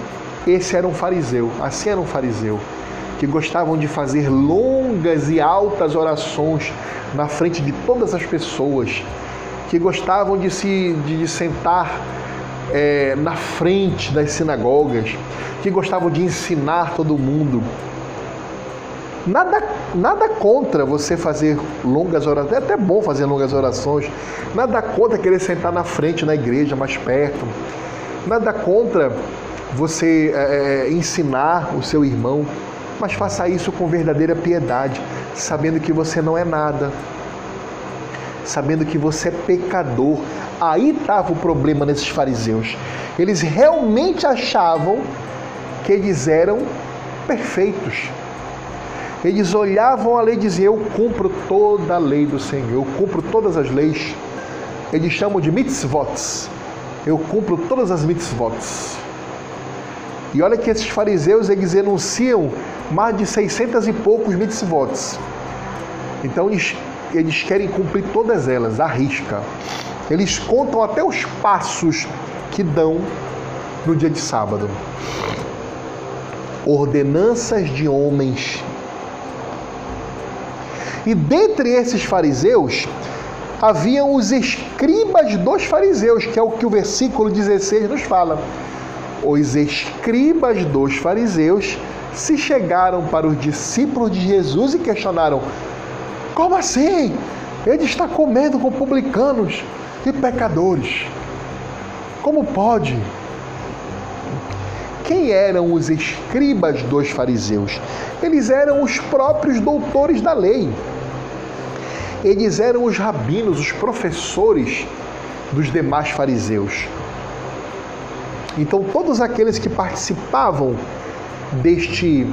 Esse era um fariseu, assim era um fariseu. que gostavam de fazer longas e altas orações na frente de todas as pessoas, que gostavam de se de, de sentar é, na frente das sinagogas, que gostavam de ensinar todo mundo. Nada, nada contra você fazer longas orações, é até bom fazer longas orações. Nada contra querer sentar na frente na igreja, mais perto. Nada contra você é, é ensinar o seu irmão, mas faça isso com verdadeira piedade, sabendo que você não é nada, sabendo que você é pecador. Aí estava o problema nesses fariseus. Eles realmente achavam que eles eram perfeitos. Eles olhavam a lei e diziam: Eu cumpro toda a lei do Senhor, eu cumpro todas as leis. Eles chamam de mitzvot. Eu cumpro todas as mitzvot. E olha que esses fariseus eles enunciam mais de 600 e poucos mitzvot. Então eles, eles querem cumprir todas elas, à risca. Eles contam até os passos que dão no dia de sábado. Ordenanças de homens. E dentre esses fariseus, haviam os escribas dos fariseus, que é o que o versículo 16 nos fala. Os escribas dos fariseus se chegaram para os discípulos de Jesus e questionaram: Como assim? Ele está comendo com publicanos e pecadores. Como pode? Quem eram os escribas dos fariseus? Eles eram os próprios doutores da lei. Eles eram os rabinos, os professores dos demais fariseus. Então, todos aqueles que participavam deste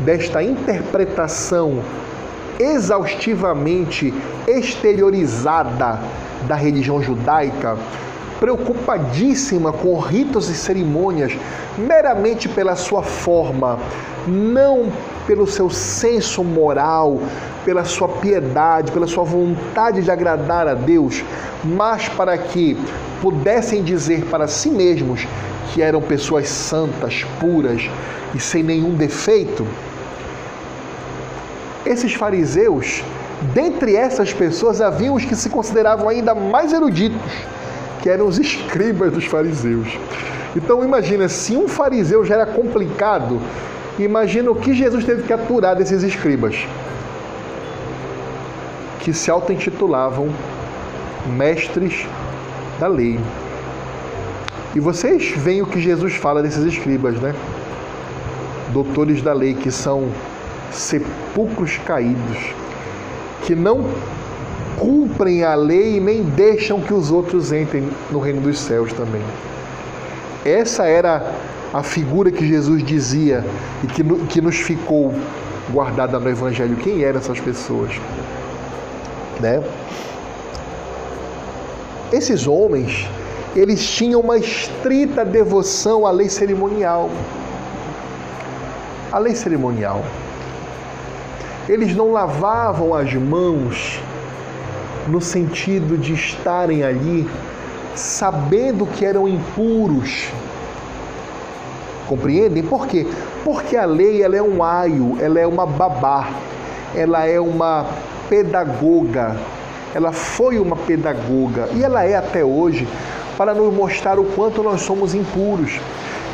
desta interpretação exaustivamente exteriorizada da religião judaica, preocupadíssima com ritos e cerimônias meramente pela sua forma, não pelo seu senso moral, pela sua piedade, pela sua vontade de agradar a Deus, mas para que pudessem dizer para si mesmos que eram pessoas santas, puras e sem nenhum defeito. Esses fariseus, dentre essas pessoas, haviam os que se consideravam ainda mais eruditos, que eram os escribas dos fariseus. Então imagina, se um fariseu já era complicado, imagina o que Jesus teve que aturar desses escribas, que se auto-intitulavam mestres da lei. E vocês veem o que Jesus fala desses escribas, né? Doutores da lei, que são sepulcros caídos, que não cumprem a lei e nem deixam que os outros entrem no reino dos céus também. Essa era a figura que Jesus dizia e que, que nos ficou guardada no Evangelho. Quem eram essas pessoas? Né? Esses homens, eles tinham uma estrita devoção à lei cerimonial. A lei cerimonial. Eles não lavavam as mãos no sentido de estarem ali sabendo que eram impuros. Compreendem? Por quê? Porque a lei ela é um aio, ela é uma babá, ela é uma pedagoga ela foi uma pedagoga e ela é até hoje para nos mostrar o quanto nós somos impuros.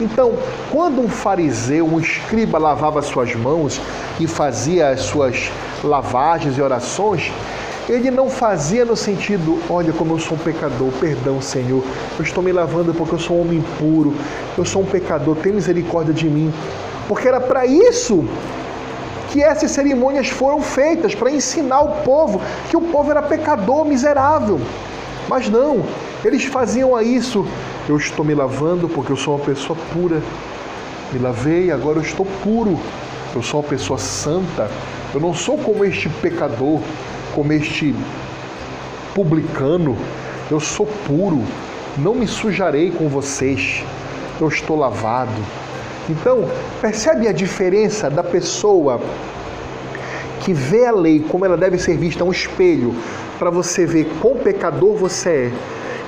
Então, quando um fariseu, um escriba lavava suas mãos e fazia as suas lavagens e orações, ele não fazia no sentido, olha como eu sou um pecador, perdão, Senhor, eu estou me lavando porque eu sou um homem impuro, eu sou um pecador, tem misericórdia de mim. Porque era para isso que essas cerimônias foram feitas para ensinar o povo que o povo era pecador, miserável. Mas não, eles faziam isso. Eu estou me lavando porque eu sou uma pessoa pura. Me lavei, agora eu estou puro. Eu sou uma pessoa santa. Eu não sou como este pecador, como este publicano. Eu sou puro. Não me sujarei com vocês. Eu estou lavado. Então, percebe a diferença da pessoa que vê a lei como ela deve ser vista, um espelho, para você ver quão pecador você é,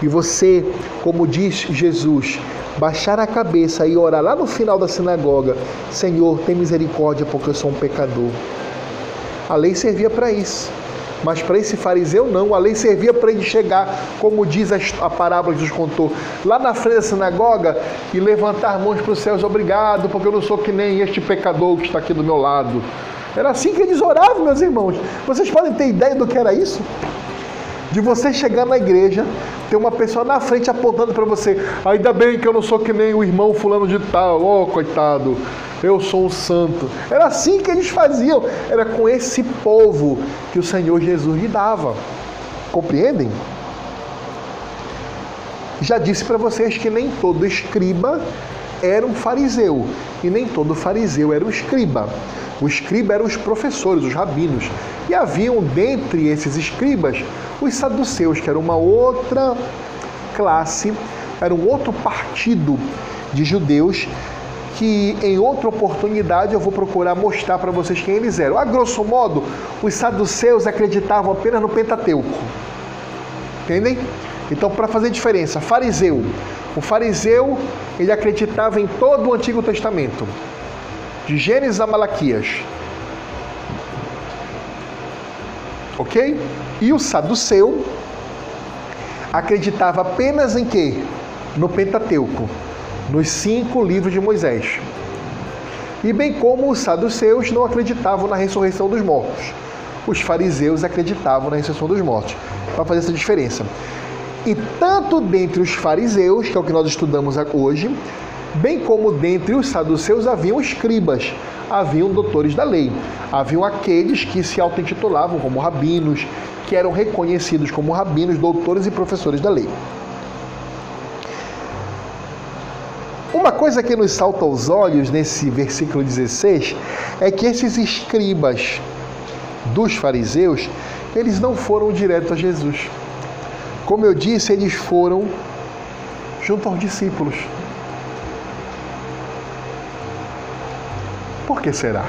e você, como diz Jesus, baixar a cabeça e orar lá no final da sinagoga: Senhor, tem misericórdia porque eu sou um pecador. A lei servia para isso. Mas para esse fariseu não, a lei servia para ele chegar, como diz a parábola que Jesus contou, lá na frente da sinagoga e levantar mãos para os céus, obrigado, porque eu não sou que nem este pecador que está aqui do meu lado. Era assim que eles oravam, meus irmãos. Vocês podem ter ideia do que era isso? De você chegar na igreja, ter uma pessoa na frente apontando para você, ainda bem que eu não sou que nem o irmão fulano de tal, oh coitado eu sou o santo. Era assim que eles faziam, era com esse povo que o Senhor Jesus lhe dava. Compreendem? Já disse para vocês que nem todo escriba era um fariseu e nem todo fariseu era um escriba. O escriba eram os professores, os rabinos. E haviam dentre esses escribas os saduceus, que era uma outra classe, era um outro partido de judeus que em outra oportunidade eu vou procurar mostrar para vocês quem eles eram. A grosso modo, os saduceus acreditavam apenas no Pentateuco. Entendem? Então, para fazer diferença, fariseu. O fariseu, ele acreditava em todo o Antigo Testamento, de Gênesis a Malaquias. Ok? E o saduceu acreditava apenas em quê? No Pentateuco nos cinco livros de Moisés. E bem como os saduceus não acreditavam na ressurreição dos mortos, os fariseus acreditavam na ressurreição dos mortos. Para fazer essa diferença. E tanto dentre os fariseus, que é o que nós estudamos hoje, bem como dentre os saduceus haviam escribas, haviam doutores da lei, haviam aqueles que se auto-intitulavam como rabinos, que eram reconhecidos como rabinos, doutores e professores da lei. Uma coisa que nos salta aos olhos nesse versículo 16 é que esses escribas dos fariseus, eles não foram direto a Jesus. Como eu disse, eles foram junto aos discípulos. Por que será?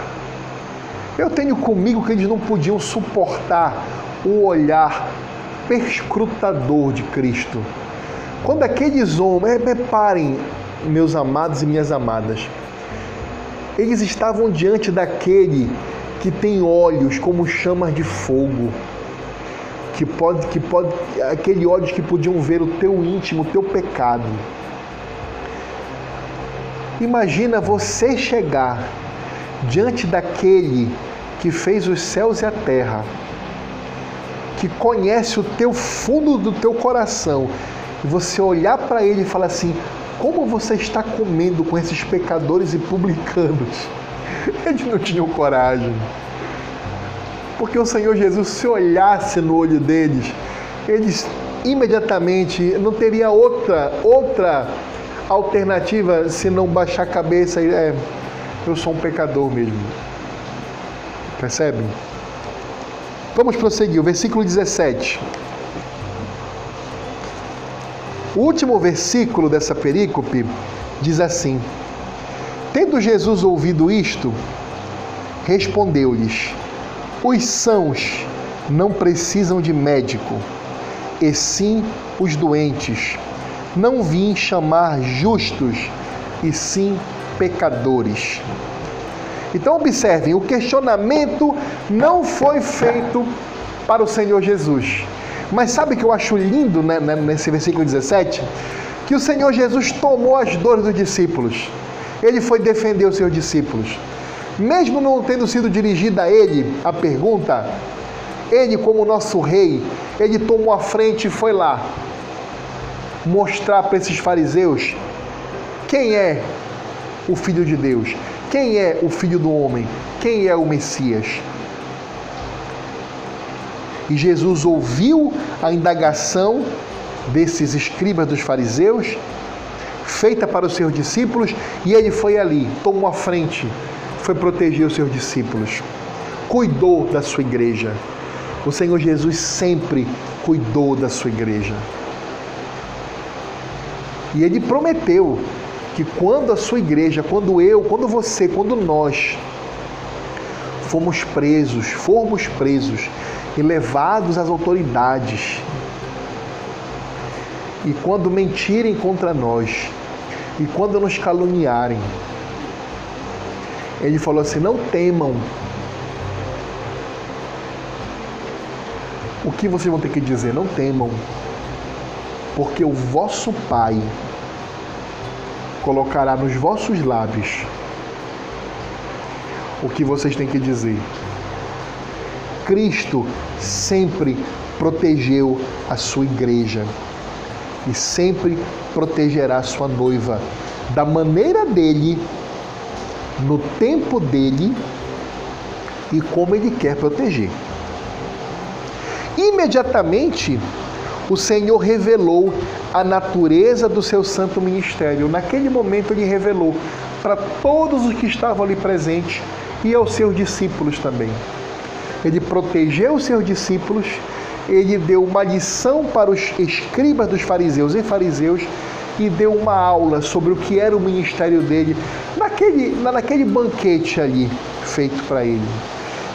Eu tenho comigo que eles não podiam suportar o olhar perscrutador de Cristo. Quando aqueles homens, reparem, meus amados e minhas amadas. Eles estavam diante daquele que tem olhos como chamas de fogo, que pode, que pode, aquele olhos que podiam ver o teu íntimo, o teu pecado. Imagina você chegar diante daquele que fez os céus e a terra, que conhece o teu fundo do teu coração, e você olhar para ele e falar assim: como você está comendo com esses pecadores e publicanos? Eles não tinham coragem. Porque o Senhor Jesus, se olhasse no olho deles, eles imediatamente não teria outra, outra alternativa se não baixar a cabeça e é, eu sou um pecador mesmo. Percebem? Vamos prosseguir, o versículo 17. O último versículo dessa perícope diz assim: Tendo Jesus ouvido isto, respondeu-lhes: Os sãos não precisam de médico, e sim os doentes. Não vim chamar justos, e sim pecadores. Então, observem: o questionamento não foi feito para o Senhor Jesus mas sabe o que eu acho lindo né, né, nesse versículo 17? Que o Senhor Jesus tomou as dores dos discípulos. Ele foi defender os seus discípulos. Mesmo não tendo sido dirigida a ele a pergunta, ele, como nosso rei, ele tomou a frente e foi lá mostrar para esses fariseus quem é o Filho de Deus, quem é o Filho do Homem, quem é o Messias. E Jesus ouviu a indagação desses escribas dos fariseus, feita para os seus discípulos, e ele foi ali, tomou a frente, foi proteger os seus discípulos, cuidou da sua igreja. O Senhor Jesus sempre cuidou da sua igreja. E ele prometeu que quando a sua igreja, quando eu, quando você, quando nós fomos presos, formos presos e levados às autoridades. E quando mentirem contra nós, e quando nos caluniarem, ele falou assim: não temam. O que vocês vão ter que dizer? Não temam, porque o vosso Pai colocará nos vossos lábios o que vocês têm que dizer. Cristo sempre protegeu a sua igreja e sempre protegerá a sua noiva da maneira dele, no tempo dele e como ele quer proteger. Imediatamente, o Senhor revelou a natureza do seu santo ministério. Naquele momento, ele revelou para todos os que estavam ali presentes e aos seus discípulos também. Ele protegeu os seus discípulos, ele deu uma lição para os escribas dos fariseus e fariseus e deu uma aula sobre o que era o ministério dele naquele, naquele banquete ali feito para ele.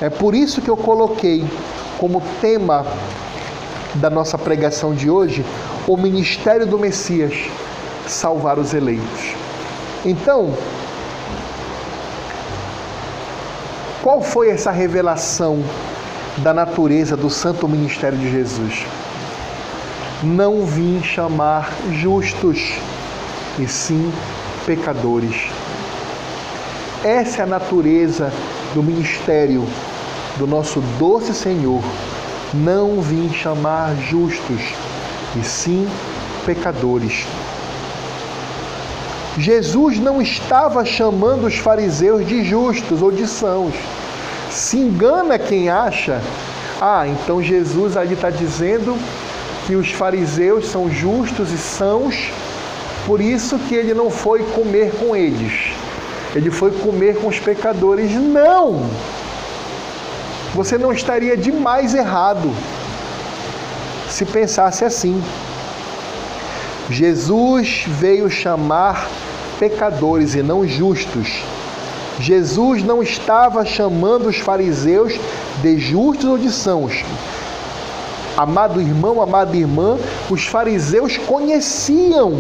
É por isso que eu coloquei como tema da nossa pregação de hoje o ministério do Messias salvar os eleitos. Então, Qual foi essa revelação da natureza do santo ministério de Jesus? Não vim chamar justos, e sim pecadores. Essa é a natureza do ministério do nosso doce Senhor. Não vim chamar justos, e sim pecadores. Jesus não estava chamando os fariseus de justos ou de sãos. Se engana quem acha, ah, então Jesus ali está dizendo que os fariseus são justos e sãos, por isso que ele não foi comer com eles. Ele foi comer com os pecadores. Não! Você não estaria demais errado se pensasse assim. Jesus veio chamar pecadores e não justos. Jesus não estava chamando os fariseus de justos ou de sãos. Amado irmão, amada irmã, os fariseus conheciam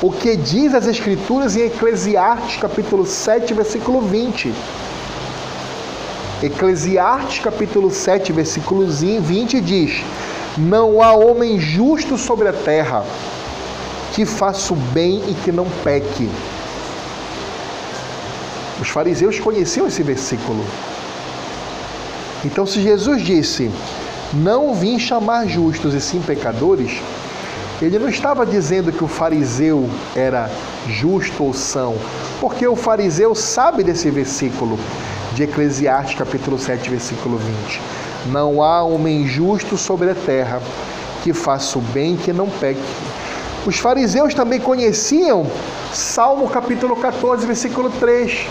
o que diz as Escrituras em Eclesiastes capítulo 7, versículo 20. Eclesiastes capítulo 7, versículo 20 diz: Não há homem justo sobre a terra que faça o bem e que não peque. Os fariseus conheciam esse versículo. Então, se Jesus disse: Não vim chamar justos e sim pecadores, ele não estava dizendo que o fariseu era justo ou são, porque o fariseu sabe desse versículo de Eclesiastes, capítulo 7, versículo 20. Não há homem justo sobre a terra que faça o bem que não peque. Os fariseus também conheciam Salmo capítulo 14, versículo 3.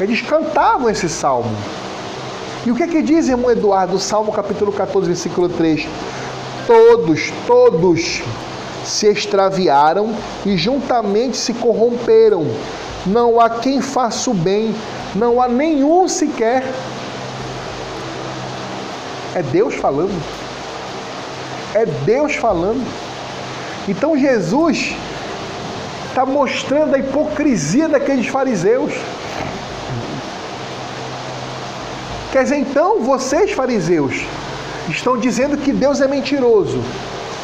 Eles cantavam esse salmo. E o que é que diz, irmão Eduardo, Salmo capítulo 14, versículo 3? Todos, todos se extraviaram e juntamente se corromperam. Não há quem faça o bem, não há nenhum sequer. É Deus falando. É Deus falando. Então Jesus está mostrando a hipocrisia daqueles fariseus. Quer dizer, então vocês, fariseus, estão dizendo que Deus é mentiroso,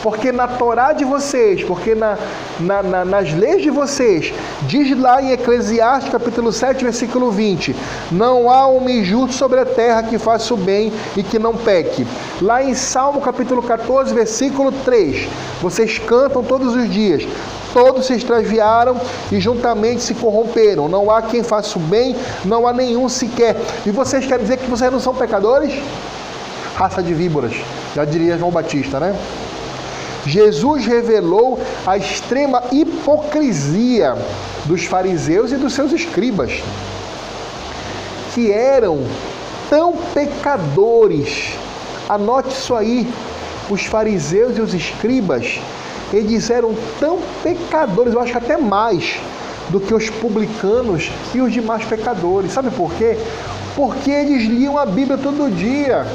porque na Torá de vocês, porque na, na, na, nas leis de vocês, diz lá em Eclesiastes capítulo 7, versículo 20: Não há homem justo sobre a terra que faça o bem e que não peque. Lá em Salmo capítulo 14, versículo 3, vocês cantam todos os dias: todos se extraviaram e juntamente se corromperam. Não há quem faça o bem, não há nenhum sequer. E vocês querem dizer que vocês não são pecadores? Raça de víboras, já diria João Batista, né? Jesus revelou a extrema hipocrisia dos fariseus e dos seus escribas, que eram tão pecadores. Anote isso aí. Os fariseus e os escribas, eles eram tão pecadores, eu acho até mais do que os publicanos e os demais pecadores. Sabe por quê? Porque eles liam a Bíblia todo dia,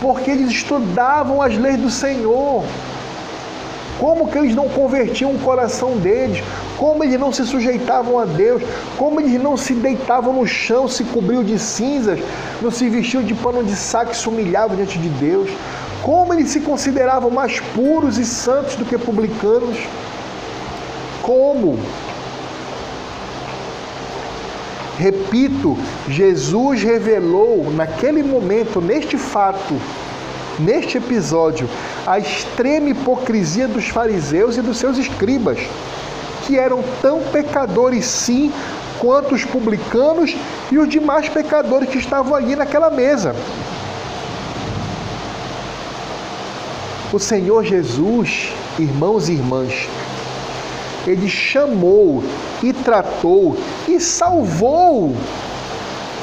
porque eles estudavam as leis do Senhor, como que eles não convertiam o coração deles, como eles não se sujeitavam a Deus, como eles não se deitavam no chão, se cobriam de cinzas, não se vestiam de pano de saco e se humilhavam diante de Deus, como eles se consideravam mais puros e santos do que publicanos. Como? Repito, Jesus revelou naquele momento, neste fato, neste episódio, a extrema hipocrisia dos fariseus e dos seus escribas, que eram tão pecadores sim quanto os publicanos e os demais pecadores que estavam ali naquela mesa. O Senhor Jesus, irmãos e irmãs, ele chamou e tratou e salvou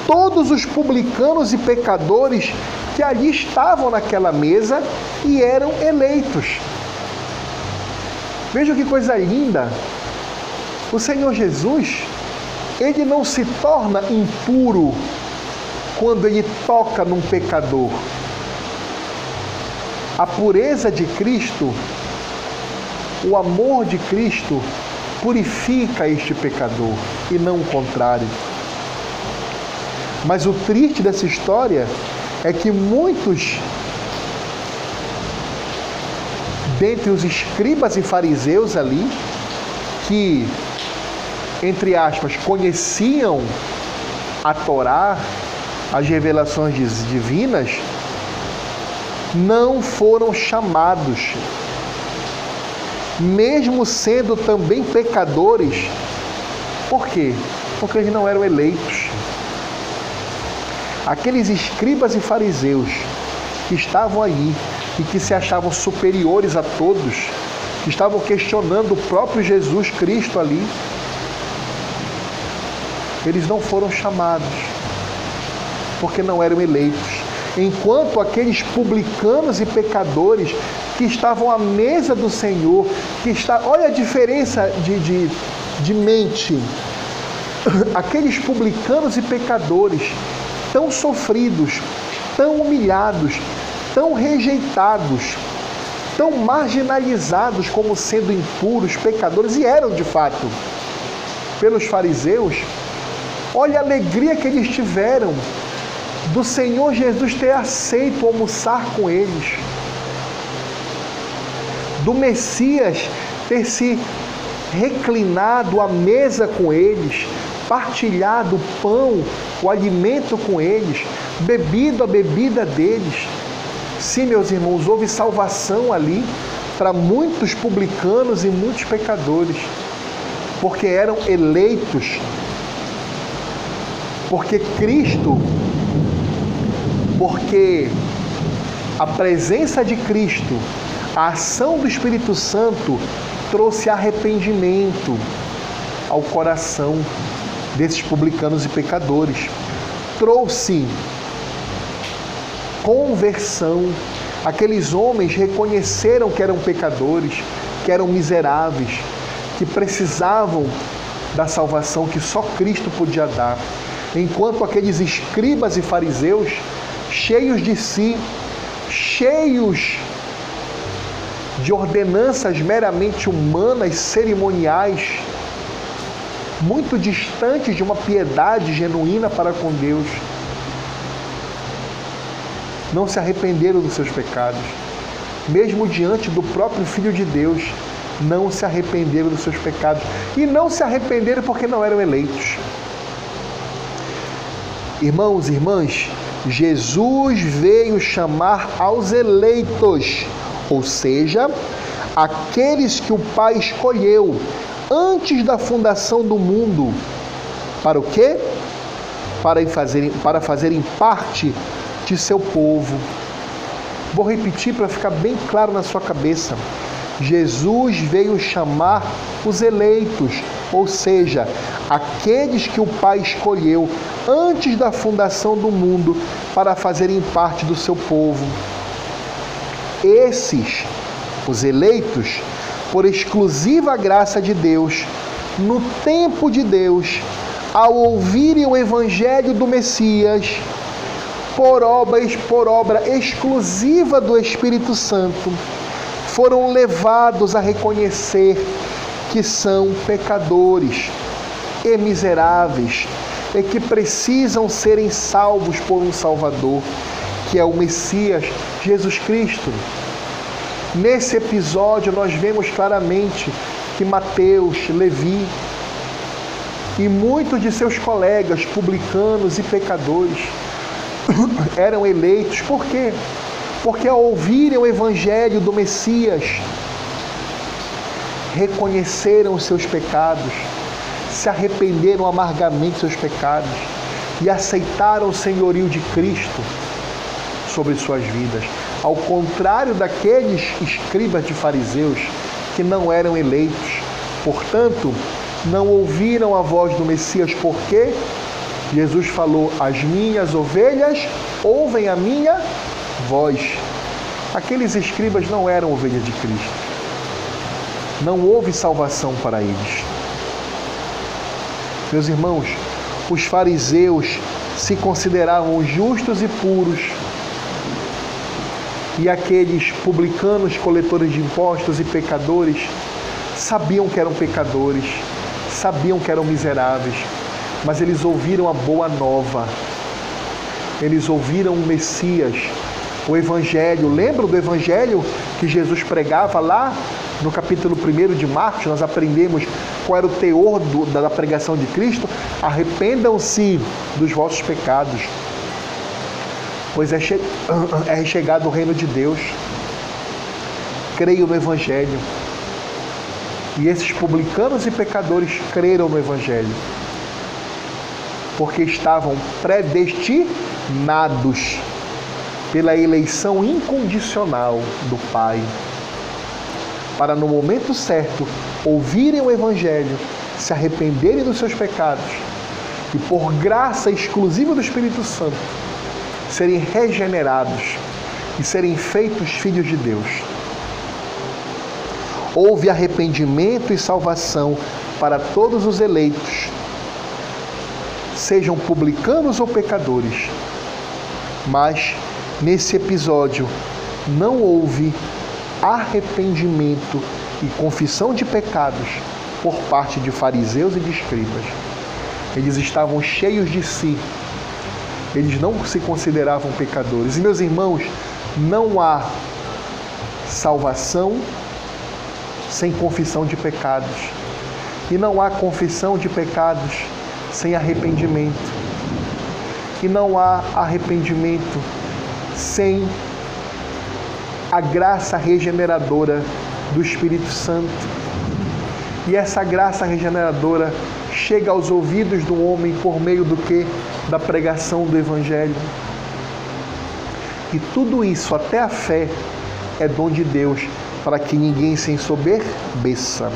todos os publicanos e pecadores que ali estavam naquela mesa e eram eleitos. Veja que coisa linda! O Senhor Jesus, ele não se torna impuro quando ele toca num pecador. A pureza de Cristo o amor de Cristo purifica este pecador e não o contrário. Mas o triste dessa história é que muitos dentre os escribas e fariseus ali, que, entre aspas, conheciam a Torá, as revelações divinas, não foram chamados mesmo sendo também pecadores. Por quê? Porque eles não eram eleitos. Aqueles escribas e fariseus que estavam aí e que se achavam superiores a todos, que estavam questionando o próprio Jesus Cristo ali, eles não foram chamados, porque não eram eleitos. Enquanto aqueles publicanos e pecadores que estavam à mesa do Senhor, que está, olha a diferença de, de, de mente. Aqueles publicanos e pecadores, tão sofridos, tão humilhados, tão rejeitados, tão marginalizados como sendo impuros, pecadores, e eram de fato, pelos fariseus, olha a alegria que eles tiveram do Senhor Jesus ter aceito almoçar com eles do Messias ter se reclinado à mesa com eles, partilhado o pão, o alimento com eles, bebido a bebida deles. Sim, meus irmãos, houve salvação ali para muitos publicanos e muitos pecadores, porque eram eleitos, porque Cristo, porque a presença de Cristo a ação do Espírito Santo trouxe arrependimento ao coração desses publicanos e pecadores. Trouxe conversão. Aqueles homens reconheceram que eram pecadores, que eram miseráveis, que precisavam da salvação que só Cristo podia dar. Enquanto aqueles escribas e fariseus, cheios de si, cheios de ordenanças meramente humanas, cerimoniais, muito distantes de uma piedade genuína para com Deus. Não se arrependeram dos seus pecados, mesmo diante do próprio Filho de Deus, não se arrependeram dos seus pecados. E não se arrependeram porque não eram eleitos. Irmãos e irmãs, Jesus veio chamar aos eleitos ou seja, aqueles que o Pai escolheu antes da fundação do mundo. Para o quê? Para fazerem, para fazerem parte de seu povo. Vou repetir para ficar bem claro na sua cabeça. Jesus veio chamar os eleitos, ou seja, aqueles que o Pai escolheu antes da fundação do mundo para fazerem parte do seu povo. Esses, os eleitos, por exclusiva graça de Deus, no tempo de Deus, ao ouvirem o evangelho do Messias, por obra, por obra exclusiva do Espírito Santo, foram levados a reconhecer que são pecadores e miseráveis e que precisam serem salvos por um Salvador, que é o Messias Jesus Cristo. Nesse episódio, nós vemos claramente que Mateus, Levi e muitos de seus colegas publicanos e pecadores eram eleitos. Por quê? Porque ao ouvirem o evangelho do Messias, reconheceram os seus pecados, se arrependeram amargamente seus pecados e aceitaram o senhorio de Cristo sobre suas vidas. Ao contrário daqueles escribas de fariseus que não eram eleitos, portanto, não ouviram a voz do Messias, porque Jesus falou: As minhas ovelhas ouvem a minha voz. Aqueles escribas não eram ovelhas de Cristo. Não houve salvação para eles. Meus irmãos, os fariseus se consideravam justos e puros e aqueles publicanos, coletores de impostos e pecadores sabiam que eram pecadores, sabiam que eram miseráveis, mas eles ouviram a boa nova. Eles ouviram o Messias, o Evangelho. Lembram do Evangelho que Jesus pregava lá no capítulo 1 de Marcos? Nós aprendemos qual era o teor do, da pregação de Cristo. Arrependam-se dos vossos pecados pois é, che... é chegado o reino de Deus. Creio no Evangelho. E esses publicanos e pecadores creram no Evangelho, porque estavam predestinados pela eleição incondicional do Pai, para no momento certo ouvirem o Evangelho, se arrependerem dos seus pecados e, por graça exclusiva do Espírito Santo, serem regenerados e serem feitos filhos de Deus. Houve arrependimento e salvação para todos os eleitos, sejam publicanos ou pecadores. Mas nesse episódio não houve arrependimento e confissão de pecados por parte de fariseus e de escribas. Eles estavam cheios de si eles não se consideravam pecadores. E meus irmãos, não há salvação sem confissão de pecados. E não há confissão de pecados sem arrependimento. E não há arrependimento sem a graça regeneradora do Espírito Santo. E essa graça regeneradora chega aos ouvidos do homem por meio do que? Da pregação do Evangelho. E tudo isso, até a fé, é dom de Deus para que ninguém se ensoberbeça.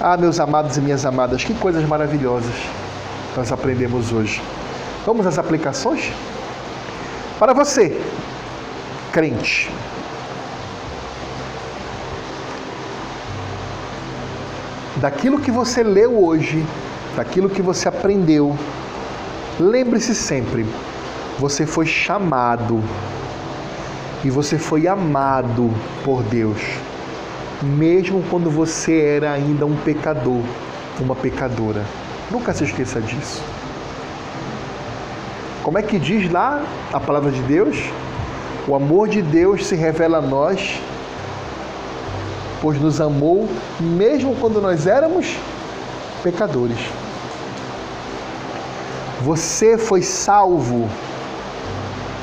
Ah, meus amados e minhas amadas, que coisas maravilhosas nós aprendemos hoje. Vamos às aplicações? Para você, crente, daquilo que você leu hoje, daquilo que você aprendeu, lembre-se sempre: você foi chamado e você foi amado por Deus, mesmo quando você era ainda um pecador, uma pecadora. Nunca se esqueça disso. Como é que diz lá a palavra de Deus? O amor de Deus se revela a nós pois nos amou mesmo quando nós éramos pecadores. Você foi salvo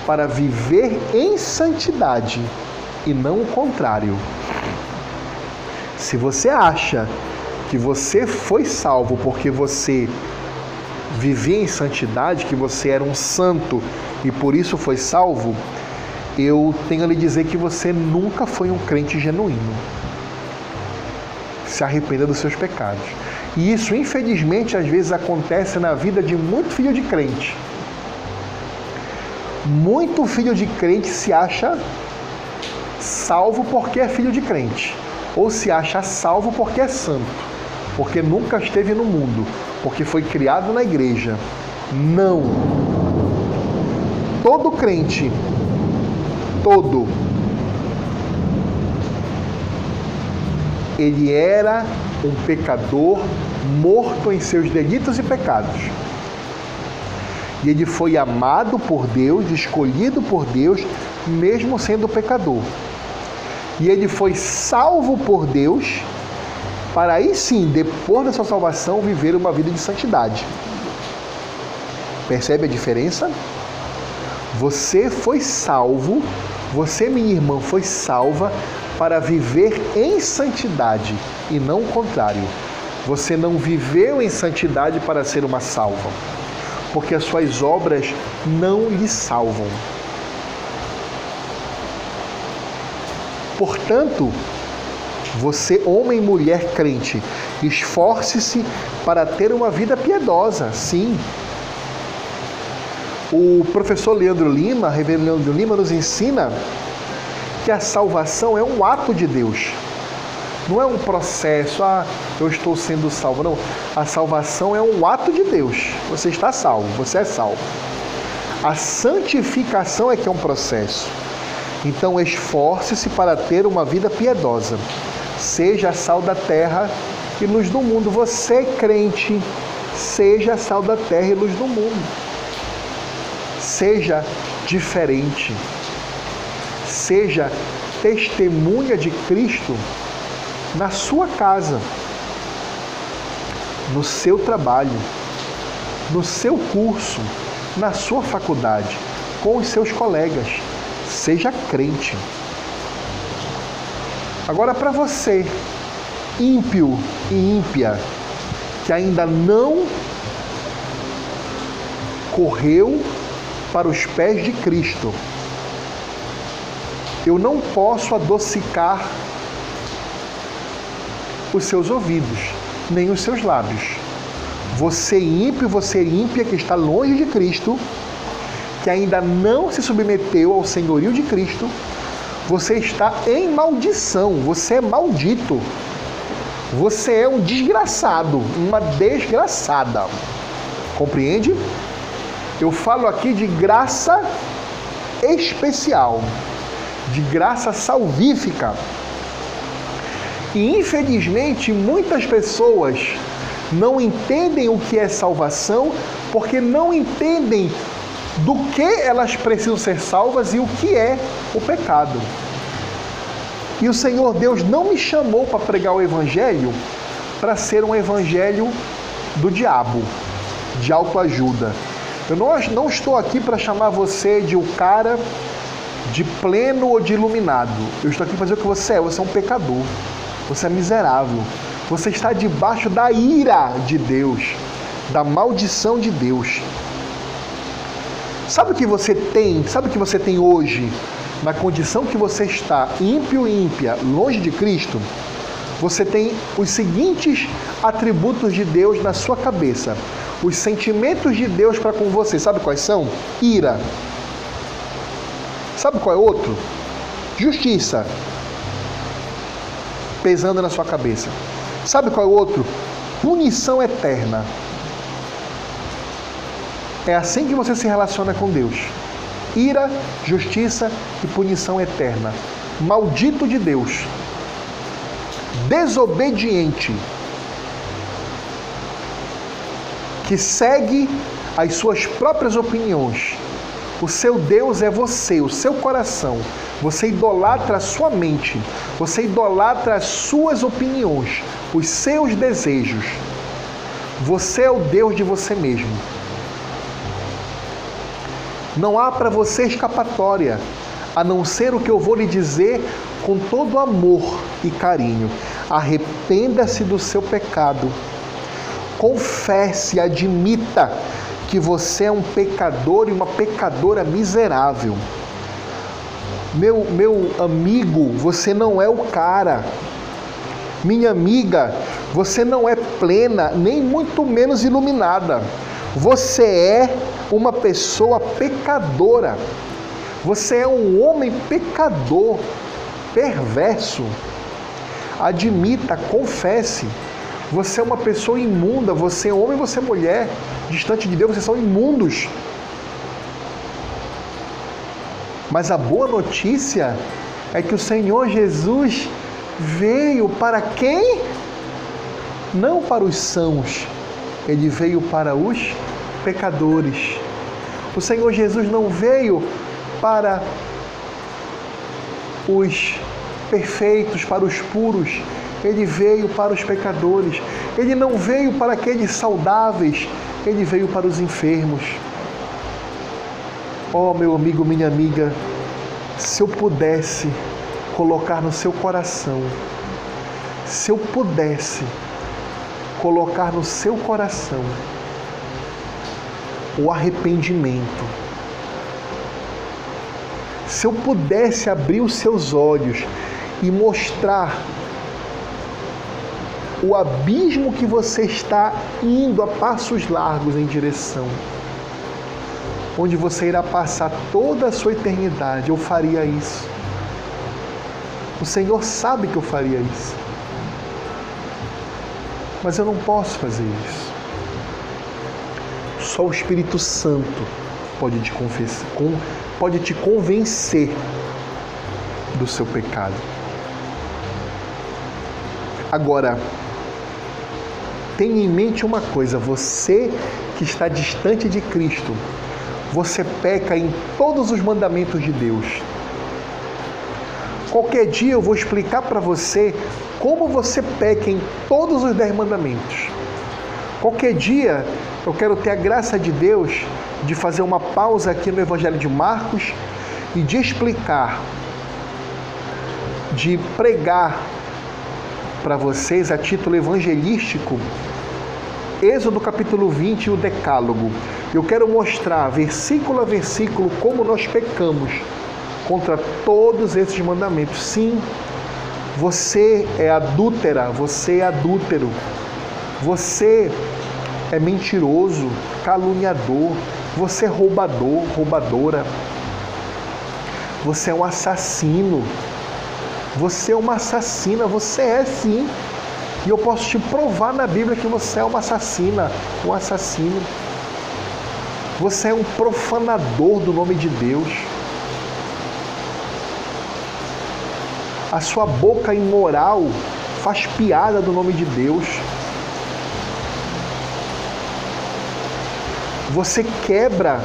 para viver em santidade e não o contrário. Se você acha que você foi salvo porque você vivia em santidade, que você era um santo e por isso foi salvo, eu tenho a lhe dizer que você nunca foi um crente genuíno se arrependa dos seus pecados. E isso, infelizmente, às vezes acontece na vida de muito filho de crente. Muito filho de crente se acha salvo porque é filho de crente, ou se acha salvo porque é santo, porque nunca esteve no mundo, porque foi criado na igreja. Não. Todo crente, todo, ele era um pecador morto em seus delitos e pecados. E ele foi amado por Deus, escolhido por Deus, mesmo sendo pecador. E ele foi salvo por Deus, para aí sim, depois da sua salvação, viver uma vida de santidade. Percebe a diferença? Você foi salvo, você, minha irmã, foi salva para viver em santidade e não o contrário. Você não viveu em santidade para ser uma salva, porque as suas obras não lhe salvam. Portanto, você, homem e mulher crente, esforce-se para ter uma vida piedosa, sim. O professor Leandro Lima, reverendo Leandro Lima, nos ensina que a salvação é um ato de Deus. Não é um processo, ah, eu estou sendo salvo. Não. A salvação é um ato de Deus. Você está salvo, você é salvo. A santificação é que é um processo. Então esforce-se para ter uma vida piedosa. Seja sal da terra e luz do mundo. Você, crente, seja sal da terra e luz do mundo. Seja diferente. Seja testemunha de Cristo na sua casa, no seu trabalho, no seu curso, na sua faculdade, com os seus colegas. Seja crente. Agora, para você, ímpio e ímpia, que ainda não correu para os pés de Cristo, eu não posso adocicar os seus ouvidos, nem os seus lábios. Você ímpio, você ímpia que está longe de Cristo, que ainda não se submeteu ao senhorio de Cristo, você está em maldição, você é maldito. Você é um desgraçado, uma desgraçada. Compreende? Eu falo aqui de graça especial, de graça salvífica. E infelizmente muitas pessoas não entendem o que é salvação porque não entendem do que elas precisam ser salvas e o que é o pecado. E o Senhor Deus não me chamou para pregar o Evangelho para ser um Evangelho do diabo, de autoajuda. Eu não, não estou aqui para chamar você de o um cara de pleno ou de iluminado. Eu estou aqui para dizer o que você é. Você é um pecador. Você é miserável. Você está debaixo da ira de Deus, da maldição de Deus. Sabe o que você tem? Sabe o que você tem hoje? Na condição que você está, ímpio e ímpia, longe de Cristo, você tem os seguintes atributos de Deus na sua cabeça. Os sentimentos de Deus para com você, sabe quais são? Ira. Sabe qual é outro? Justiça pesando na sua cabeça. Sabe qual é outro? Punição eterna. É assim que você se relaciona com Deus. Ira, justiça e punição eterna. Maldito de Deus. Desobediente. Que segue as suas próprias opiniões. O seu Deus é você, o seu coração. Você idolatra a sua mente, você idolatra as suas opiniões, os seus desejos. Você é o Deus de você mesmo. Não há para você escapatória, a não ser o que eu vou lhe dizer com todo amor e carinho. Arrependa-se do seu pecado. Confesse, admita que você é um pecador e uma pecadora miserável. Meu, meu amigo, você não é o cara. Minha amiga, você não é plena, nem muito menos iluminada. Você é uma pessoa pecadora. Você é um homem pecador, perverso. Admita, confesse. Você é uma pessoa imunda, você é homem, você é mulher, distante de Deus, vocês são imundos. Mas a boa notícia é que o Senhor Jesus veio para quem? Não para os sãos, ele veio para os pecadores. O Senhor Jesus não veio para os perfeitos, para os puros, ele veio para os pecadores. Ele não veio para aqueles saudáveis, ele veio para os enfermos. Oh, meu amigo, minha amiga, se eu pudesse colocar no seu coração, se eu pudesse colocar no seu coração o arrependimento, se eu pudesse abrir os seus olhos e mostrar o abismo que você está indo a passos largos em direção, onde você irá passar toda a sua eternidade, eu faria isso. O Senhor sabe que eu faria isso. Mas eu não posso fazer isso. Só o Espírito Santo pode te confessar, pode te convencer do seu pecado. Agora, tenha em mente uma coisa: você que está distante de Cristo, você peca em todos os mandamentos de Deus. Qualquer dia eu vou explicar para você como você peca em todos os dez mandamentos. Qualquer dia eu quero ter a graça de Deus de fazer uma pausa aqui no Evangelho de Marcos e de explicar, de pregar para vocês a título evangelístico. Êxodo capítulo 20 e o Decálogo. Eu quero mostrar versículo a versículo como nós pecamos contra todos esses mandamentos. Sim, você é adúltera, você é adúltero, você é mentiroso, caluniador, você é roubador, roubadora, você é um assassino, você é uma assassina, você é sim. E eu posso te provar na Bíblia que você é uma assassina, um assassino. Você é um profanador do nome de Deus. A sua boca imoral faz piada do nome de Deus. Você quebra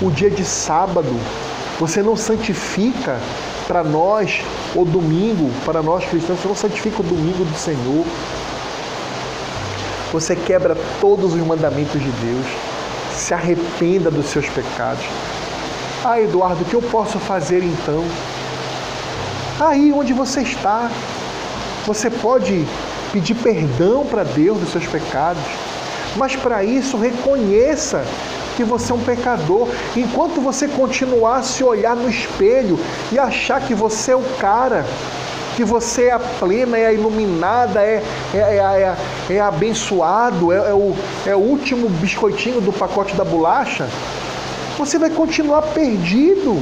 o dia de sábado. Você não santifica para nós o domingo, para nós cristãos, você não santifica o domingo do Senhor. Você quebra todos os mandamentos de Deus. Se arrependa dos seus pecados. Ah, Eduardo, o que eu posso fazer então? Aí onde você está, você pode pedir perdão para Deus dos seus pecados, mas para isso reconheça que você é um pecador. Enquanto você continuar a se olhar no espelho e achar que você é o cara, que você é a plena, é a iluminada, é, é, é, é, é abençoado, é, é, o, é o último biscoitinho do pacote da bolacha, você vai continuar perdido.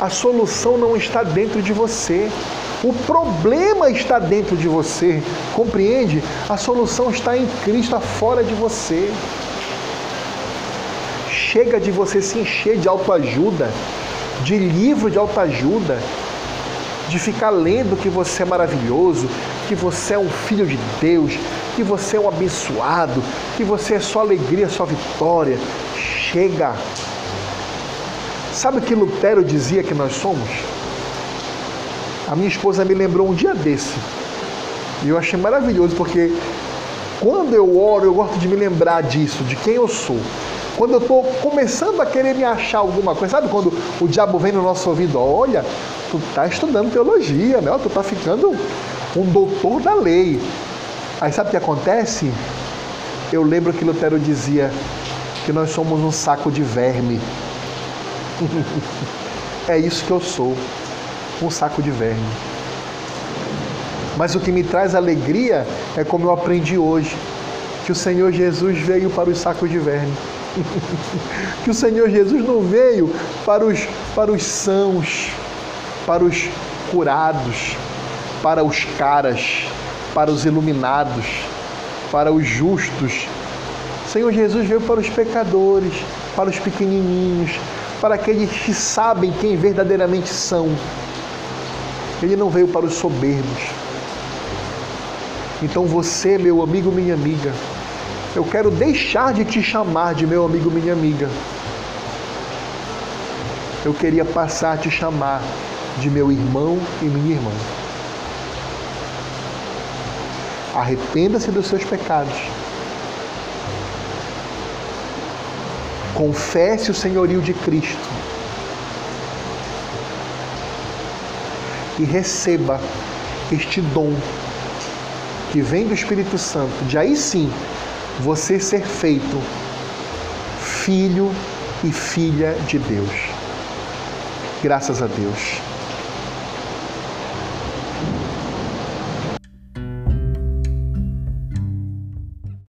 A solução não está dentro de você. O problema está dentro de você. Compreende? A solução está em Cristo, fora de você. Chega de você se encher de autoajuda, de livro de autoajuda, de ficar lendo que você é maravilhoso, que você é um filho de Deus, que você é um abençoado, que você é só alegria, só vitória. Chega. Sabe o que Lutero dizia que nós somos? A minha esposa me lembrou um dia desse. E eu achei maravilhoso, porque quando eu oro, eu gosto de me lembrar disso, de quem eu sou. Quando eu estou começando a querer me achar alguma coisa, sabe quando o diabo vem no nosso ouvido, olha, tu está estudando teologia, né? tu está ficando um doutor da lei. Aí sabe o que acontece? Eu lembro que Lutero dizia que nós somos um saco de verme. é isso que eu sou, um saco de verme. Mas o que me traz alegria é como eu aprendi hoje, que o Senhor Jesus veio para os sacos de verme. que o Senhor Jesus não veio para os, para os sãos, para os curados, para os caras, para os iluminados, para os justos. O Senhor Jesus veio para os pecadores, para os pequenininhos, para aqueles que sabem quem verdadeiramente são. Ele não veio para os soberbos. Então você, meu amigo, minha amiga, eu quero deixar de te chamar de meu amigo, minha amiga. Eu queria passar a te chamar de meu irmão e minha irmã. Arrependa-se dos seus pecados. Confesse o senhorio de Cristo. E receba este dom que vem do Espírito Santo, de aí sim você ser feito filho e filha de Deus. Graças a Deus.